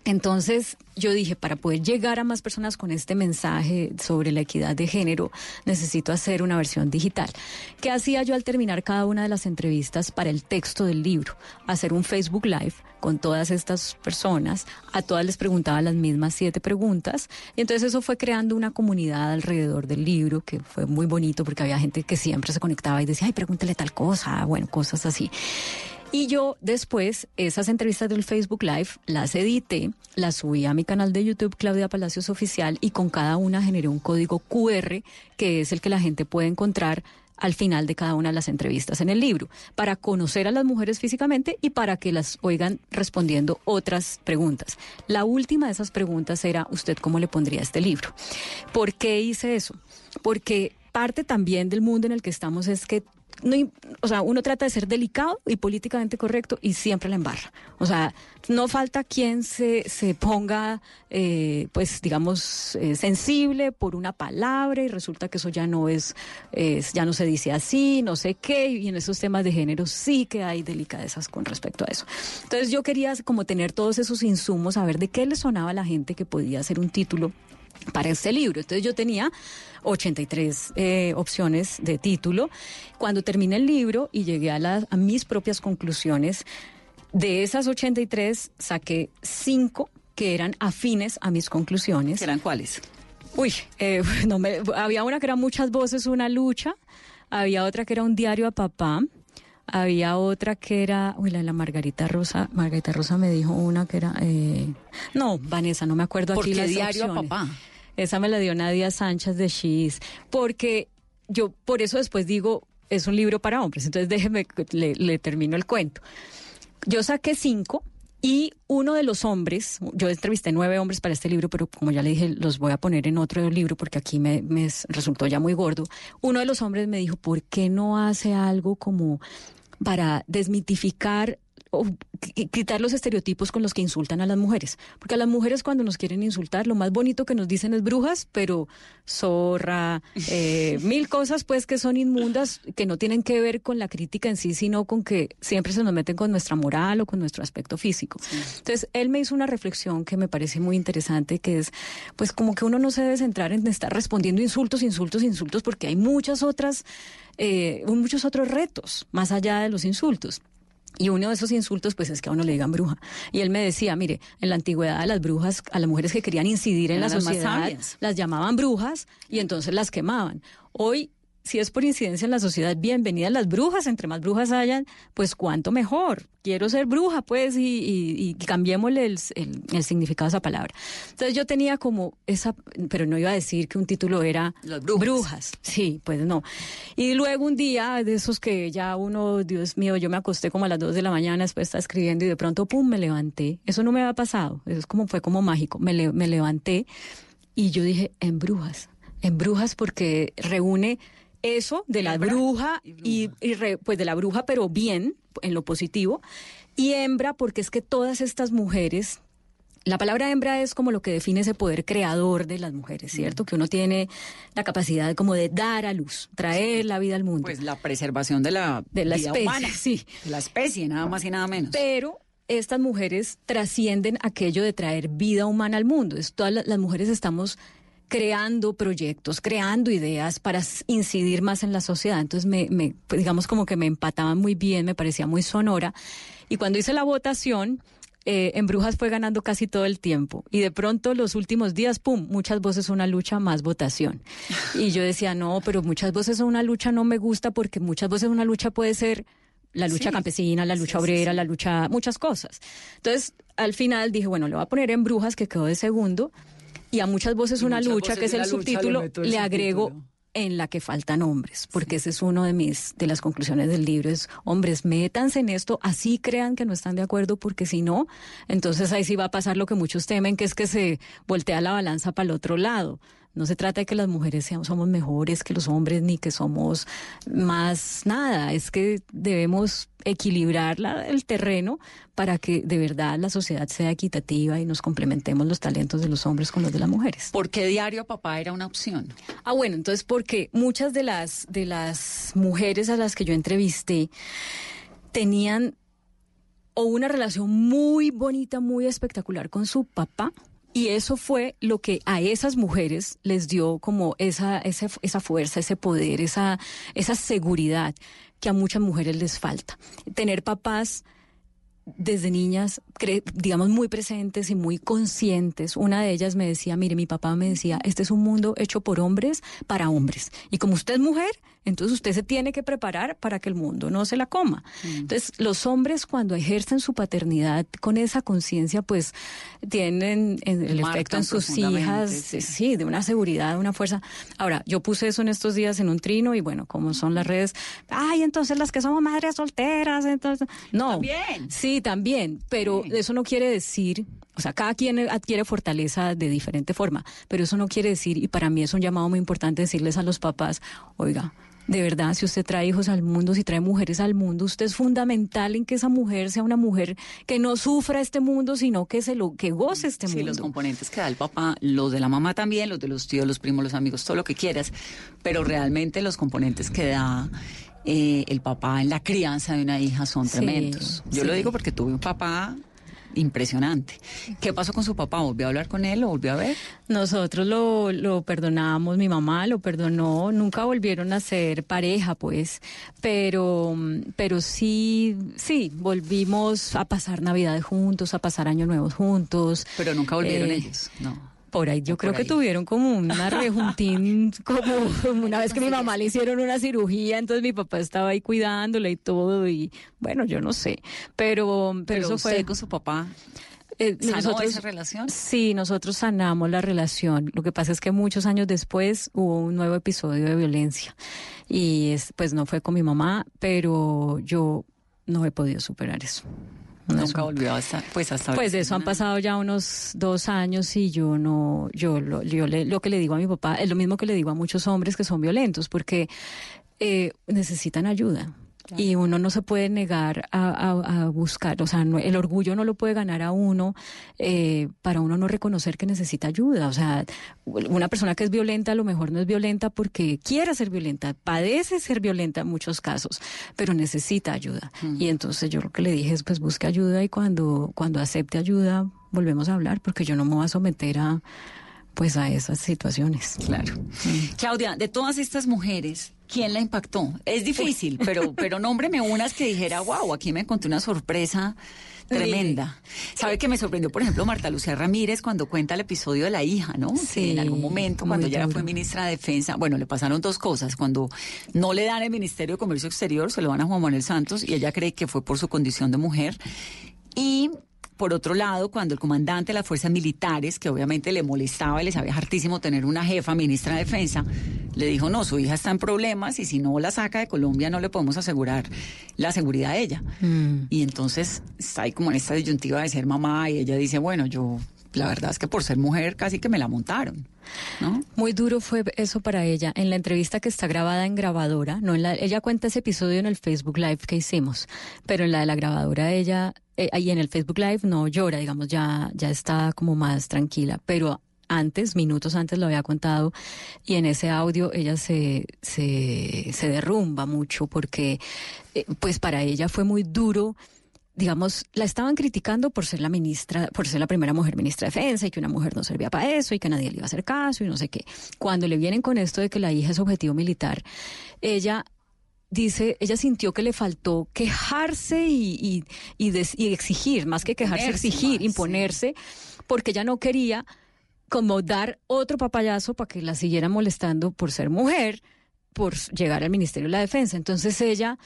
Speaker 14: Entonces yo dije, para poder llegar a más personas con este mensaje sobre la equidad de género, necesito hacer una versión digital. ¿Qué hacía yo al terminar cada una de las entrevistas para el texto del libro? Hacer un Facebook Live con todas estas personas, a todas les preguntaba las mismas siete preguntas, y entonces eso fue creando una comunidad alrededor del libro, que fue muy bonito porque había gente que siempre se conectaba y decía, ay, pregúntale tal cosa, bueno, cosas así. Y yo después, esas entrevistas del Facebook Live, las edité, las subí a mi canal de YouTube, Claudia Palacios Oficial, y con cada una generé un código QR, que es el que la gente puede encontrar al final de cada una de las entrevistas en el libro, para conocer a las mujeres físicamente y para que las oigan respondiendo otras preguntas. La última de esas preguntas era, ¿usted cómo le pondría este libro? ¿Por qué hice eso? Porque parte también del mundo en el que estamos es que no, o sea, uno trata de ser delicado y políticamente correcto y siempre la embarra. O sea, no falta quien se, se ponga, eh, pues, digamos, eh, sensible por una palabra y resulta que eso ya no es, es, ya no se dice así, no sé qué, y en esos temas de género sí que hay delicadezas con respecto a eso. Entonces yo quería como tener todos esos insumos, a ver de qué le sonaba a la gente que podía ser un título para este libro. Entonces yo tenía 83 eh, opciones de título. Cuando terminé el libro y llegué a, las, a mis propias conclusiones, de esas 83 saqué cinco que eran afines a mis conclusiones.
Speaker 13: ¿Eran cuáles?
Speaker 14: Uy, eh, no me, había una que era muchas voces, una lucha. Había otra que era un diario a papá. Había otra que era, uy, la de la Margarita Rosa. Margarita Rosa me dijo una que era, eh, no, Vanessa, no me acuerdo
Speaker 13: ¿Por
Speaker 14: aquí
Speaker 13: qué
Speaker 14: las
Speaker 13: diario a papá?
Speaker 14: Esa me la dio Nadia Sánchez de She's, porque yo por eso después digo, es un libro para hombres, entonces déjeme, le, le termino el cuento. Yo saqué cinco y uno de los hombres, yo entrevisté nueve hombres para este libro, pero como ya le dije, los voy a poner en otro libro porque aquí me, resultó ya muy gordo. Uno de los hombres me dijo, ¿por qué no hace algo como para desmitificar quitar los estereotipos con los que insultan a las mujeres. Porque a las mujeres cuando nos quieren insultar, lo más bonito que nos dicen es brujas, pero zorra, eh, mil cosas pues que son inmundas, que no tienen que ver con la crítica en sí, sino con que siempre se nos meten con nuestra moral o con nuestro aspecto físico. Entonces, él me hizo una reflexión que me parece muy interesante, que es pues como que uno no se debe centrar en estar respondiendo insultos, insultos, insultos, porque hay muchas otras, eh, muchos otros retos más allá de los insultos. Y uno de esos insultos, pues, es que a uno le digan bruja. Y él me decía, mire, en la antigüedad a las brujas, a las mujeres que querían incidir en
Speaker 13: Eran
Speaker 14: la sociedad, las llamaban brujas y entonces las quemaban. Hoy, si es por incidencia en la sociedad, bienvenidas las brujas, entre más brujas hayan, pues cuánto mejor. Quiero ser bruja, pues, y, y, y cambiémosle el, el- el significado a esa palabra. Entonces yo tenía como esa, pero no iba a decir que un título era
Speaker 13: Las brujas.
Speaker 14: Sí, pues no. Y luego un día de esos que ya uno, Dios mío, yo me acosté como a las dos de la mañana después de estar escribiendo y de pronto, pum, me levanté. Eso no me había pasado. Eso es como, fue como mágico. Me, le- me levanté y yo dije, en brujas. En brujas porque reúne eso de la bruja y, y re- pues de la bruja, pero bien, en lo positivo. Y hembra porque es que todas estas mujeres la palabra hembra es como lo que define ese poder creador de las mujeres, ¿cierto? Que uno tiene la capacidad como de dar a luz, traer la vida al mundo.
Speaker 13: Pues la preservación de la,
Speaker 14: de la
Speaker 13: vida
Speaker 14: especie,
Speaker 13: humana.
Speaker 14: sí.
Speaker 13: De la especie, nada más y nada menos.
Speaker 14: Pero estas mujeres trascienden aquello de traer vida humana al mundo. Es, todas la- las mujeres estamos creando proyectos, creando ideas para incidir más en la sociedad. Entonces, me, me, pues, digamos como que me empataban muy bien, me parecía muy sonora. Y cuando hice la votación, eh, en Brujas fue ganando casi todo el tiempo. Y de pronto los últimos días, ¡pum!, muchas voces una lucha, más votación. Y yo decía, no, pero muchas voces una lucha no me gusta porque muchas voces una lucha puede ser la lucha
Speaker 13: Sí.
Speaker 14: campesina, la lucha
Speaker 13: sí,
Speaker 14: obrera,
Speaker 13: sí.
Speaker 14: la lucha, muchas cosas. Entonces, al final dije, bueno, le voy a poner en Brujas, que quedó de segundo, y a muchas voces una
Speaker 13: muchas
Speaker 14: lucha,
Speaker 13: voces
Speaker 14: que es el
Speaker 13: le
Speaker 14: subtítulo, le, agrego en la que faltan hombres, porque ese es uno de mis, de las conclusiones del libro, es hombres, métanse en esto, así crean que no están de acuerdo, porque si no, entonces ahí sí va a pasar lo que muchos temen, que es que se voltea la balanza para el otro lado. No se trata de que las mujeres seamos, somos mejores que los hombres ni que somos más nada. Es que debemos equilibrar la- el terreno para que de verdad la sociedad sea equitativa y nos complementemos los talentos de los hombres con los de las mujeres.
Speaker 13: ¿Por qué diario a papá era una opción?
Speaker 14: Ah, bueno, entonces porque muchas de las de las mujeres a las que yo entrevisté tenían o una relación muy bonita, muy espectacular con su papá. Y eso fue lo que a esas mujeres les dio como esa, esa, esa fuerza, ese poder, esa, esa seguridad que a muchas mujeres les falta. Tener papás desde niñas, digamos, muy presentes y muy conscientes. Una de ellas me decía, mire, mi papá me decía, este es un mundo hecho por hombres para hombres. Y como usted es mujer, entonces usted se tiene que preparar para que el mundo no se la coma. Mm. Entonces, los hombres cuando ejercen su paternidad con esa conciencia, pues tienen el efecto en sus hijas, sí. de una seguridad, de una fuerza. Ahora, yo puse eso en estos días en un trino y bueno, como son las redes, ay, entonces las que somos madres solteras, entonces, no.
Speaker 13: También.
Speaker 14: Sí, también, pero eso no quiere decir, o sea, cada quien adquiere fortaleza de diferente forma, pero eso no quiere decir, y para mí es un llamado muy importante decirles a los papás, oiga, de verdad, si usted trae hijos al mundo, si trae mujeres al mundo, usted es fundamental en que esa mujer sea una mujer que no sufra este mundo, sino que se lo que goce este mundo.
Speaker 13: Sí, los componentes que da el papá, los de la mamá también, los de los tíos, los primos, los amigos, todo lo que quieras, pero realmente los componentes que da eh, el papá en la crianza de una hija son tremendos. Yo lo digo porque tuve un papá impresionante. ¿Qué pasó con su papá? ¿Volvió a hablar con él? ¿Lo volvió a ver?
Speaker 14: Nosotros lo, lo perdonamos, mi mamá lo perdonó, nunca volvieron a ser pareja, pues, pero, pero sí, sí, volvimos a pasar Navidad juntos, a pasar Año Nuevo juntos.
Speaker 13: Pero nunca volvieron eh, ellos, no.
Speaker 14: Por ahí, yo creo que tuvieron como una rejuntín, como una vez que mi mamá le hicieron una cirugía, entonces mi papá estaba ahí cuidándola y todo, y bueno, yo no sé, pero, pero, eso fue
Speaker 13: con su papá.
Speaker 14: Eh,
Speaker 13: ¿Sanó esa relación?
Speaker 14: Sí, nosotros sanamos la relación. Lo que pasa es que muchos años después hubo un nuevo episodio de violencia y es, pues no fue con mi mamá, pero yo no he podido superar eso.
Speaker 13: Nunca volvió hasta, pues hasta
Speaker 14: Pues de eso han pasado ya unos dos años y yo no, yo lo, yo le, lo que le digo a mi papá es lo mismo que le digo a muchos hombres que son violentos, porque eh, necesitan ayuda. Y uno no se puede negar a, buscar, o sea, el orgullo no lo puede ganar a uno eh, para uno no reconocer que necesita ayuda. O sea, una persona que es violenta a lo mejor no es violenta porque quiere ser violenta, padece ser violenta en muchos casos, pero necesita ayuda. Y entonces yo lo que le dije es, pues busque ayuda y cuando, cuando acepte ayuda, volvemos a hablar, porque yo no me voy a someter a pues a esas situaciones.
Speaker 13: Claro. Claudia, de todas estas mujeres, ¿quién la impactó? Es difícil, pero, pero nómbreme unas que dijera, wow, aquí me encontré una sorpresa tremenda. ¿Sabe que me sorprendió, por ejemplo, Marta Lucía Ramírez cuando cuenta el episodio de la hija, ¿no? Sí. en algún momento, cuando ella fue ministra de Defensa, bueno, le pasaron dos cosas. Cuando no le dan el Ministerio de Comercio Exterior, se lo van a Juan Manuel Santos y ella cree que fue por su condición de mujer. Y por otro lado, cuando el comandante de las fuerzas militares, que obviamente le molestaba y le sabía hartísimo tener una jefa ministra de Defensa, le dijo, no, su hija está en problemas y si no la saca de Colombia no le podemos asegurar la seguridad de ella. Mm. Y entonces está ahí como en esta disyuntiva de ser mamá y ella dice, bueno, yo la verdad es que por ser mujer casi que me la montaron. ¿No?
Speaker 14: Muy duro fue eso para ella. En la entrevista que está grabada en grabadora, no en la, ella cuenta ese episodio en el Facebook Live que hicimos, pero en la de la grabadora ella, eh, ahí en el Facebook Live no llora, digamos, ya, ya está como más tranquila, pero antes, minutos antes lo había contado, y en ese audio ella se, se, se derrumba mucho porque, eh, pues para ella fue muy duro digamos, la estaban criticando por ser la ministra, por ser la primera mujer ministra de defensa y que una mujer no servía para eso y que nadie le iba a hacer caso y no sé qué. Cuando le vienen con esto de que la hija es objetivo militar, ella dice, ella sintió que le faltó quejarse y, exigir, más que quejarse, exigir, imponerse, porque ella no quería como dar otro papayazo para que la siguieran molestando por ser mujer, por llegar al Ministerio de la Defensa. Entonces ella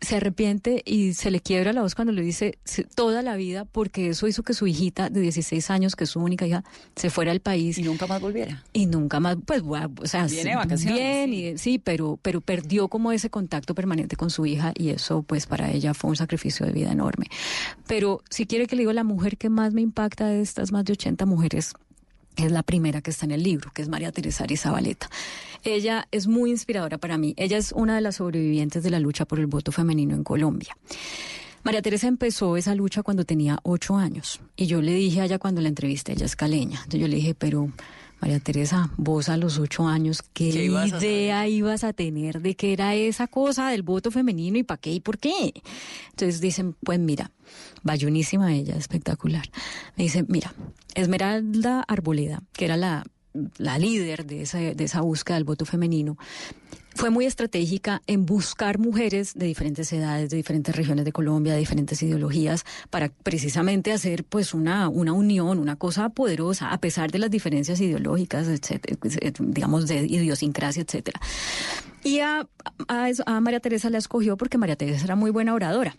Speaker 14: se arrepiente y se le quiebra la voz cuando le dice toda la vida porque eso hizo que su hijita de 16 años, que es su única hija, se fuera al país.
Speaker 13: Y nunca más volviera.
Speaker 14: Y nunca más, pues, o sea, Viene vacaciones. Bien, y, sí, pero, pero perdió como ese contacto permanente con su hija y eso, pues, para ella fue un sacrificio de vida enorme. Pero si quiere que le digo, la mujer que más me impacta de estas más de 80 mujeres es la primera que está en el libro, que es María Teresa Zabaleta. Ella es muy inspiradora para mí. Ella es una de las sobrevivientes de la lucha por el voto femenino en Colombia. María Teresa empezó esa lucha cuando tenía ocho años y yo le dije a ella cuando la entrevisté, ella es caleña, entonces yo le dije, pero María Teresa, vos a los ocho años, ¿qué, idea ibas a tener de qué era esa cosa del voto femenino y para qué y por qué? Entonces dicen, pues mira, bayunísima ella, espectacular. Me dice, mira, Esmeralda Arboleda, que era la, la líder de esa, de esa búsqueda del voto femenino, fue muy estratégica en buscar mujeres de diferentes edades, de diferentes regiones de Colombia, de diferentes ideologías, para precisamente hacer pues una, una unión, una cosa poderosa, a pesar de las diferencias ideológicas, etcétera, digamos, de idiosincrasia, etcétera. Y a, a, a María Teresa la escogió porque María Teresa era muy buena oradora.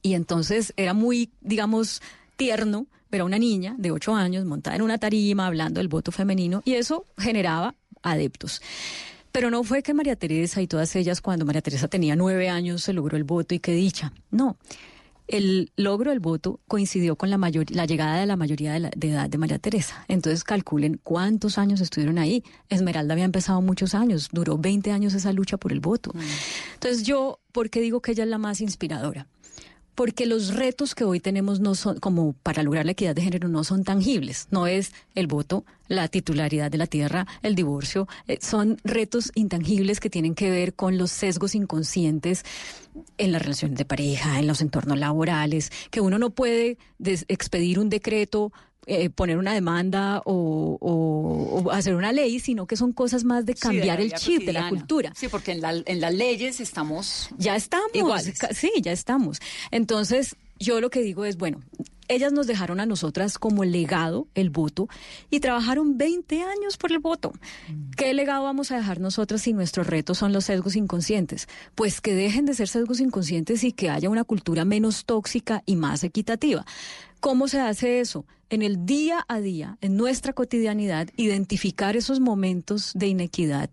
Speaker 14: Y entonces era muy, digamos, tierno ver a una niña de ocho años montada en una tarima hablando del voto femenino y eso generaba adeptos. Pero no fue que María Teresa y todas ellas, cuando María Teresa tenía nueve años, se logró el voto y qué dicha. No. El logro del voto coincidió con la, mayor, la llegada de la mayoría de, la, de edad de María Teresa. Entonces calculen cuántos años estuvieron ahí. Esmeralda había empezado muchos años, duró 20 años esa lucha por el voto. Entonces yo, ¿por qué digo que ella es la más inspiradora? Porque los retos que hoy tenemos no son como para lograr la equidad de género no son tangibles, no es el voto, la titularidad de la tierra, el divorcio, eh, son retos intangibles que tienen que ver con los sesgos inconscientes en las relaciones de pareja, en los entornos laborales, que uno no puede expedir un decreto eh, poner una demanda o, o, o, hacer una ley, sino que son cosas más de cambiar
Speaker 13: sí,
Speaker 14: de el chip
Speaker 13: cotidiana.
Speaker 14: de la cultura.
Speaker 13: Sí, porque en, la, en las leyes estamos
Speaker 14: ya estamos
Speaker 13: iguales.
Speaker 14: sí, ya estamos. Entonces, yo lo que digo es, bueno, ellas nos dejaron a nosotras como legado el voto y trabajaron 20 años por el voto. ¿Qué legado vamos a dejar nosotras si nuestros retos son los sesgos inconscientes? Pues que dejen de ser sesgos inconscientes y que haya una cultura menos tóxica y más equitativa. ¿Cómo se hace eso? En el día a día, en nuestra cotidianidad, identificar esos momentos de inequidad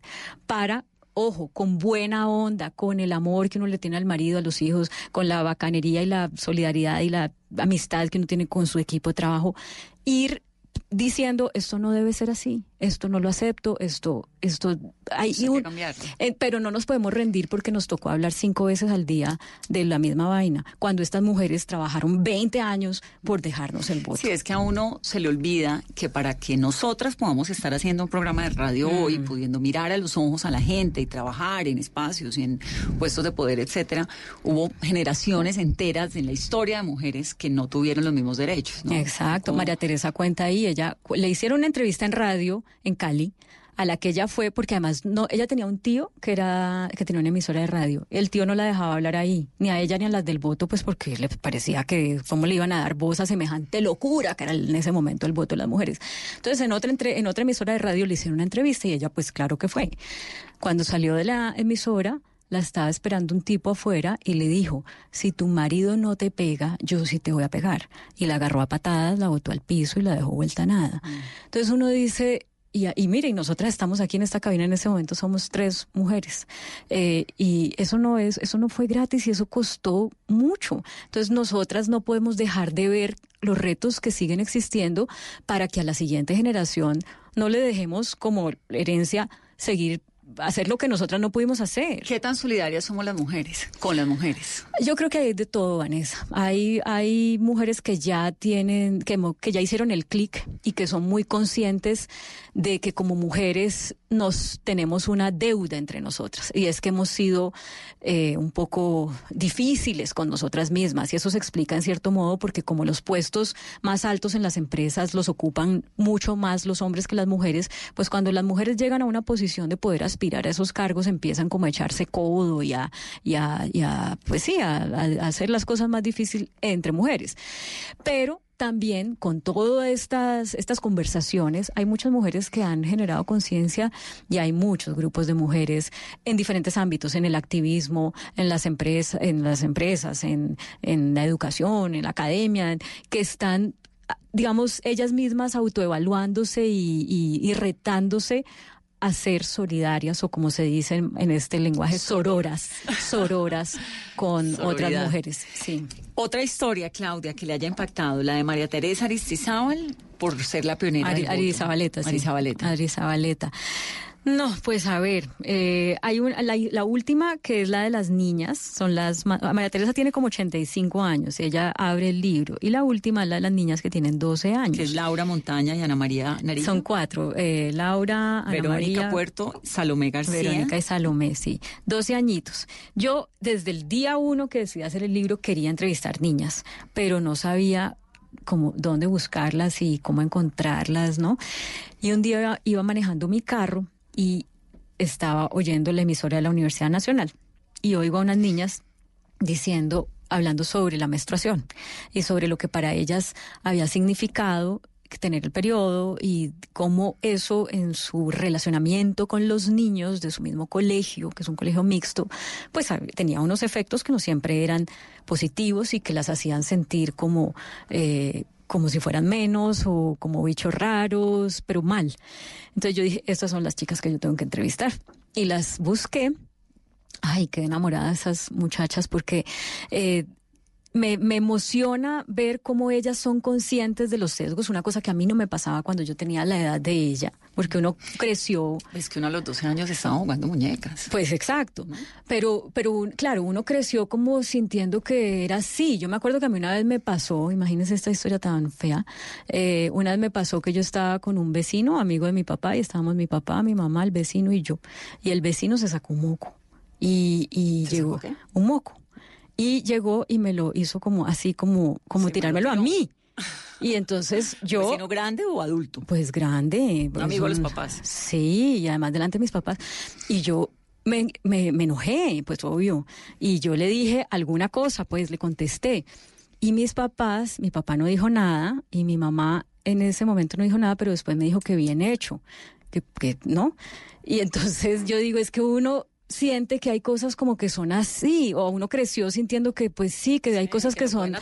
Speaker 14: para ojo, con buena onda, con el amor que uno le tiene al marido, a los hijos, con la bacanería y la solidaridad y la amistad que uno tiene con su equipo de trabajo, ir diciendo esto no debe ser así, esto no lo acepto, esto, esto hay,
Speaker 13: Hay
Speaker 14: un-
Speaker 13: que
Speaker 14: eh, pero no nos podemos rendir porque nos tocó hablar cinco veces al día de la misma vaina, cuando estas mujeres trabajaron 20 años por dejarnos el voto.
Speaker 13: Sí, es que a uno se le olvida que para que nosotras podamos estar haciendo un programa de radio hoy,
Speaker 14: Mm.
Speaker 13: pudiendo mirar a los ojos a la gente y trabajar en espacios y en puestos de poder, etcétera, hubo generaciones enteras en la historia de mujeres que no tuvieron los mismos derechos. ¿no?
Speaker 14: Exacto, María Teresa cuenta ahí, ella le hicieron una entrevista en radio en Cali a la que ella fue porque además no ella tenía un tío que era que tenía una emisora de radio. El tío no la dejaba hablar ahí, ni a ella ni a las del voto, pues porque le parecía que cómo le iban a dar voz a semejante locura que era en ese momento el voto de las mujeres. Entonces en otra entre- en otra emisora de radio le hicieron una entrevista y ella pues claro que fue. Cuando salió de la emisora la estaba esperando un tipo afuera y le dijo, si tu marido no te pega, yo sí te voy a pegar. Y la agarró a patadas, la botó al piso y la dejó vuelta a nada. Entonces uno dice, y, y mire, y nosotras estamos aquí en esta cabina en este momento, somos tres mujeres. Eh, y eso no es, eso no fue gratis y eso costó mucho. Entonces nosotras no podemos dejar de ver los retos que siguen existiendo para que a la siguiente generación no le dejemos como herencia seguir hacer lo que nosotras no pudimos hacer.
Speaker 13: ¿Qué tan solidarias somos las mujeres con las mujeres?
Speaker 14: Yo creo que hay de todo, Vanessa. Hay, hay mujeres que ya tienen, que, que ya hicieron el clic y que son muy conscientes de que como mujeres nos tenemos una deuda entre nosotras. Y es que hemos sido eh, un poco difíciles con nosotras mismas. Y eso se explica en cierto modo porque como los puestos más altos en las empresas los ocupan mucho más los hombres que las mujeres, pues cuando las mujeres llegan a una posición de poder aspirar a esos cargos empiezan como a echarse codo y a, y a, y a, pues sí, a, a hacer las cosas más difíciles entre mujeres. Pero también con todas estas, estas conversaciones, hay muchas mujeres que han generado conciencia y hay muchos grupos de mujeres en diferentes ámbitos, en el activismo, en las empresas, en las empresas, en, en la educación, en la academia, que están digamos, ellas mismas autoevaluándose y, y, y retándose a ser solidarias o como se dice en, en este lenguaje, sororas, sororas con otras mujeres. Sí.
Speaker 13: Otra historia, Claudia, que le haya impactado, la de María Teresa Aristizábal, por ser la pionera
Speaker 14: Ari. Arizabaleta, sí.
Speaker 13: Arizabaleta.
Speaker 14: Arizabaleta. No, pues a ver, eh, hay un, la, la, última que es la de las niñas, son las María Teresa tiene como 85 años, ella abre el libro y la última es la de las niñas que tienen 12 años.
Speaker 13: Que es Laura Montaña y Ana María Nariz.
Speaker 14: Son cuatro, eh, Laura, Ana
Speaker 13: Verónica
Speaker 14: María,
Speaker 13: Puerto, Salomé García.
Speaker 14: Verónica y Salomé, sí, 12 añitos. Yo desde el día uno que decidí hacer el libro quería entrevistar niñas, pero no sabía como dónde buscarlas y cómo encontrarlas, ¿no? Y un día iba manejando mi carro y estaba oyendo la emisora de la Universidad Nacional. Y oigo a unas niñas diciendo, hablando sobre la menstruación y sobre lo que para ellas había significado tener el periodo y cómo eso en su relacionamiento con los niños de su mismo colegio, que es un colegio mixto, pues tenía unos efectos que no siempre eran positivos y que las hacían sentir como eh, como si fueran menos o como bichos raros, pero mal. Entonces yo dije, estas son las chicas que yo tengo que entrevistar. Y las busqué. Ay, qué enamorada esas muchachas porque eh, me, me, emociona ver cómo ellas son conscientes de los sesgos, una cosa que a mí no me pasaba cuando yo tenía la edad de ella, porque uno creció.
Speaker 13: Es que uno a los 12 años estaba jugando muñecas.
Speaker 14: Pues exacto. Pero, pero claro, uno creció como sintiendo que era así. Yo me acuerdo que a mí una vez me pasó, imagínense esta historia tan fea, eh, una vez me pasó que yo estaba con un vecino, amigo de mi papá, y estábamos mi papá, mi mamá, el vecino y yo. Y el vecino se sacó un moco. Y, y llegó un moco y llegó y me lo hizo como así, como, como tirármelo a mí. Y entonces yo...
Speaker 13: ¿Vecino grande o adulto?
Speaker 14: Pues grande.
Speaker 13: Pues, amigo de los papás.
Speaker 14: Sí, y además delante de mis papás. Y yo me, me, me enojé, pues obvio. Y yo le dije alguna cosa, pues le contesté. Y mis papás, mi papá no dijo nada y mi mamá en ese momento no dijo nada, pero después me dijo que bien hecho, que, que no. Y entonces yo digo, es que uno siente que hay cosas como que son así, o uno creció sintiendo que pues sí, que hay cosas que, son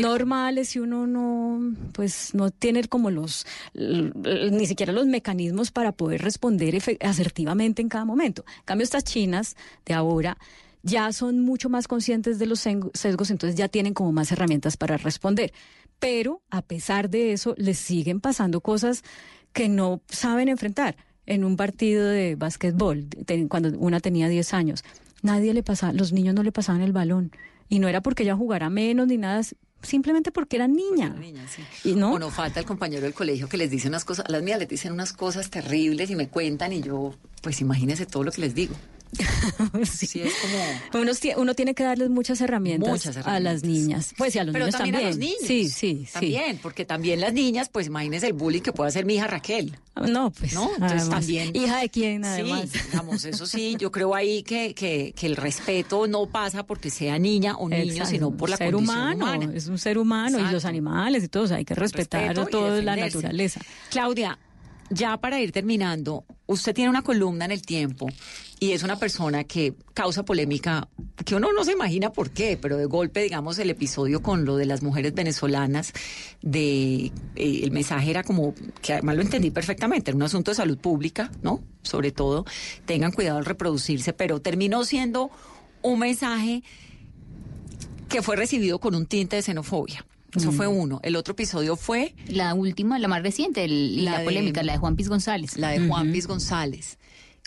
Speaker 14: normales y uno no, pues no tiene como los, ni siquiera los mecanismos para poder responder asertivamente en cada momento. En cambio, estas chinas de ahora ya son mucho más conscientes de los sesgos, entonces ya tienen como más herramientas para responder. Pero a pesar de eso, les siguen pasando cosas que no saben enfrentar en un partido de básquetbol, cuando una tenía 10 años. Nadie le pasaba, los niños no le pasaban el balón. Y no era porque ella jugara menos ni nada, simplemente porque era niña.
Speaker 13: y no, o no falta el compañero del colegio que les dice unas cosas, a las mías les dicen unas cosas terribles y me cuentan y yo, pues imagínense todo lo que les digo.
Speaker 14: sí. es como... Uno, tiene que darles muchas herramientas, a las niñas. Pues y a los
Speaker 13: Pero
Speaker 14: niños
Speaker 13: también.
Speaker 14: también.
Speaker 13: A los niños.
Speaker 14: Sí, sí,
Speaker 13: También, porque también las niñas, pues imagínense el bullying que puede hacer mi hija Raquel.
Speaker 14: No, pues.
Speaker 13: ¿No? Entonces también.
Speaker 14: ¿Hija de quién, además?
Speaker 13: Sí, digamos, eso sí, yo creo ahí que, que, que el respeto no pasa porque sea niña o niño, sino por la
Speaker 14: ser
Speaker 13: condición
Speaker 14: humano,
Speaker 13: humana.
Speaker 14: Es un ser humano y los animales y todos, hay que respetar
Speaker 13: Respeto y
Speaker 14: toda la naturaleza.
Speaker 13: Claudia, ya para ir terminando, usted tiene una columna en el tiempo y es una persona que causa polémica, que uno no se imagina por qué, pero de golpe, digamos, el episodio con lo de las mujeres venezolanas, de eh, el mensaje era como, que además lo entendí perfectamente, era un asunto de salud pública, ¿no? Sobre todo, tengan cuidado al reproducirse, pero terminó siendo un mensaje que fue recibido con un tinte de xenofobia. Eso fue uno. El otro episodio fue...
Speaker 12: La última, la más reciente, el- la,
Speaker 13: de-
Speaker 12: polémica, la de Juan Piz González.
Speaker 13: La de Juan Piz González.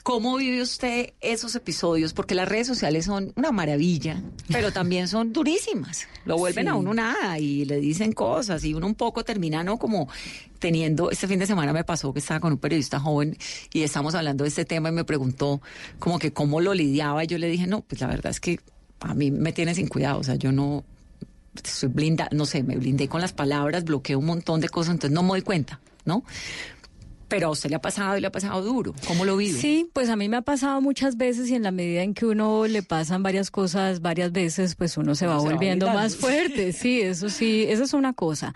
Speaker 13: ¿Cómo vive usted esos episodios? Porque las redes sociales son una maravilla, pero también son durísimas. Lo vuelven
Speaker 14: Sí.
Speaker 13: a uno nada y le dicen cosas y uno un poco termina, ¿no? Como teniendo, este fin de semana me pasó que estaba con un periodista joven y estamos hablando de este tema y me preguntó como que cómo lo lidiaba y yo le dije, no, pues la verdad es que a mí me tiene sin cuidado, o sea, yo no, soy blinda, no sé, me blindé con las palabras, bloqueé un montón de cosas, entonces no me doy cuenta, ¿no? Pero a usted le ha pasado y le ha pasado duro. ¿Cómo lo vive?
Speaker 14: Sí, pues a mí me ha pasado muchas veces y en la medida en que uno le pasan varias cosas varias veces, pues uno se va
Speaker 13: Uno se va
Speaker 14: volviendo más fuerte. Sí, eso sí, eso es una cosa.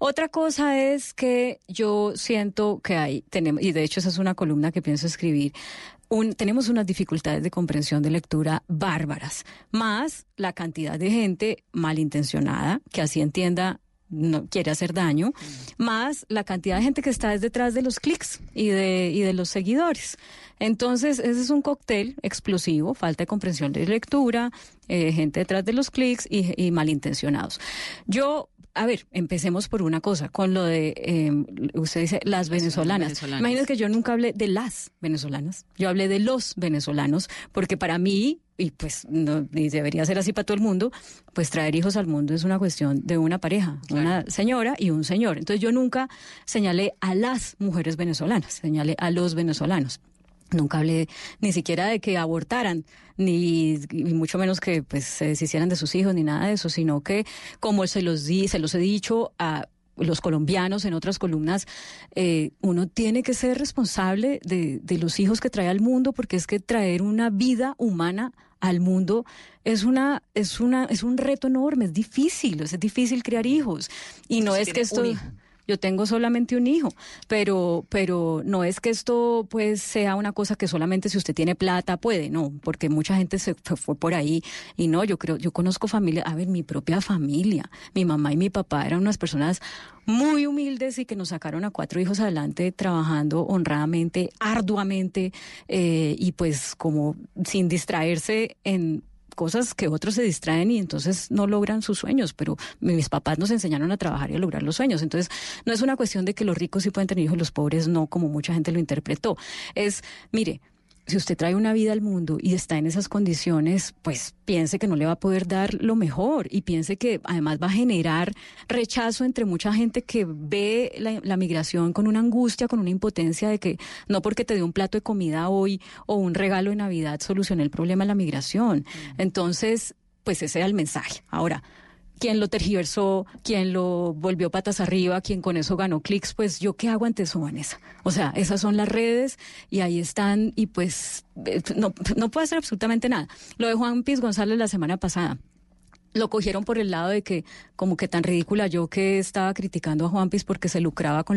Speaker 14: Otra cosa es que yo siento que hay, tenemos, y de hecho esa es una columna que pienso escribir, un- tenemos unas dificultades de comprensión de lectura bárbaras, más la cantidad de gente malintencionada que así entienda no quiere hacer daño, más la cantidad de gente que está detrás de los clics y de, y de los seguidores. Entonces, ese es un cóctel explosivo, falta de comprensión de lectura, eh, gente detrás de los clics y, y malintencionados. Yo a ver, empecemos por una cosa, con lo de, eh, usted dice, las venezolanas.
Speaker 13: venezolanas.
Speaker 14: Imagínese que yo nunca hablé de las venezolanas, yo hablé de los venezolanos, porque para mí, y pues no, y debería ser así para todo el mundo, pues traer hijos al mundo es una cuestión de una pareja, una señora y un señor. Entonces yo nunca señalé a las mujeres venezolanas, señalé a los venezolanos. Nunca hablé ni siquiera de que abortaran, ni, ni mucho menos que pues se deshicieran de sus hijos, ni nada de eso, sino que como se los di, se los he dicho a los colombianos en otras columnas, eh, uno tiene que ser responsable de, de los hijos que trae al mundo, porque es que traer una vida humana al mundo es una es una es un reto enorme, es difícil, es difícil criar hijos y no es que esto. Yo tengo solamente un hijo, pero, pero no es que esto pues sea una cosa que solamente si usted tiene plata puede, no, porque mucha gente se fue, fue por ahí. Y no, yo creo, yo conozco familia, a ver, mi propia familia, mi mamá y mi papá eran unas personas muy humildes y que nos sacaron a cuatro hijos adelante trabajando honradamente, arduamente eh, y pues como sin distraerse en cosas que otros se distraen y entonces no logran sus sueños, pero mis papás nos enseñaron a trabajar y a lograr los sueños. Entonces, no es una cuestión de que los ricos sí pueden tener hijos los pobres no, como mucha gente lo interpretó. Es, mire, si usted trae una vida al mundo y está en esas condiciones, pues piense que no le va a poder dar lo mejor y piense que además va a generar rechazo entre mucha gente que ve la, la migración con una angustia, con una impotencia de que no porque te dé un plato de comida hoy o un regalo de Navidad solucione el problema de la migración. Entonces, pues ese era el mensaje. Ahora, quién lo tergiversó, quién lo volvió patas arriba, quién con eso ganó clics, pues yo qué hago ante eso, Vanessa. O sea, esas son las redes y ahí están y pues eh, no, no puedo hacer absolutamente nada. Lo de Juan Piz González la semana pasada. Lo cogieron por el lado de que como que tan ridícula yo que estaba criticando a Juan Piz porque se lucraba con lo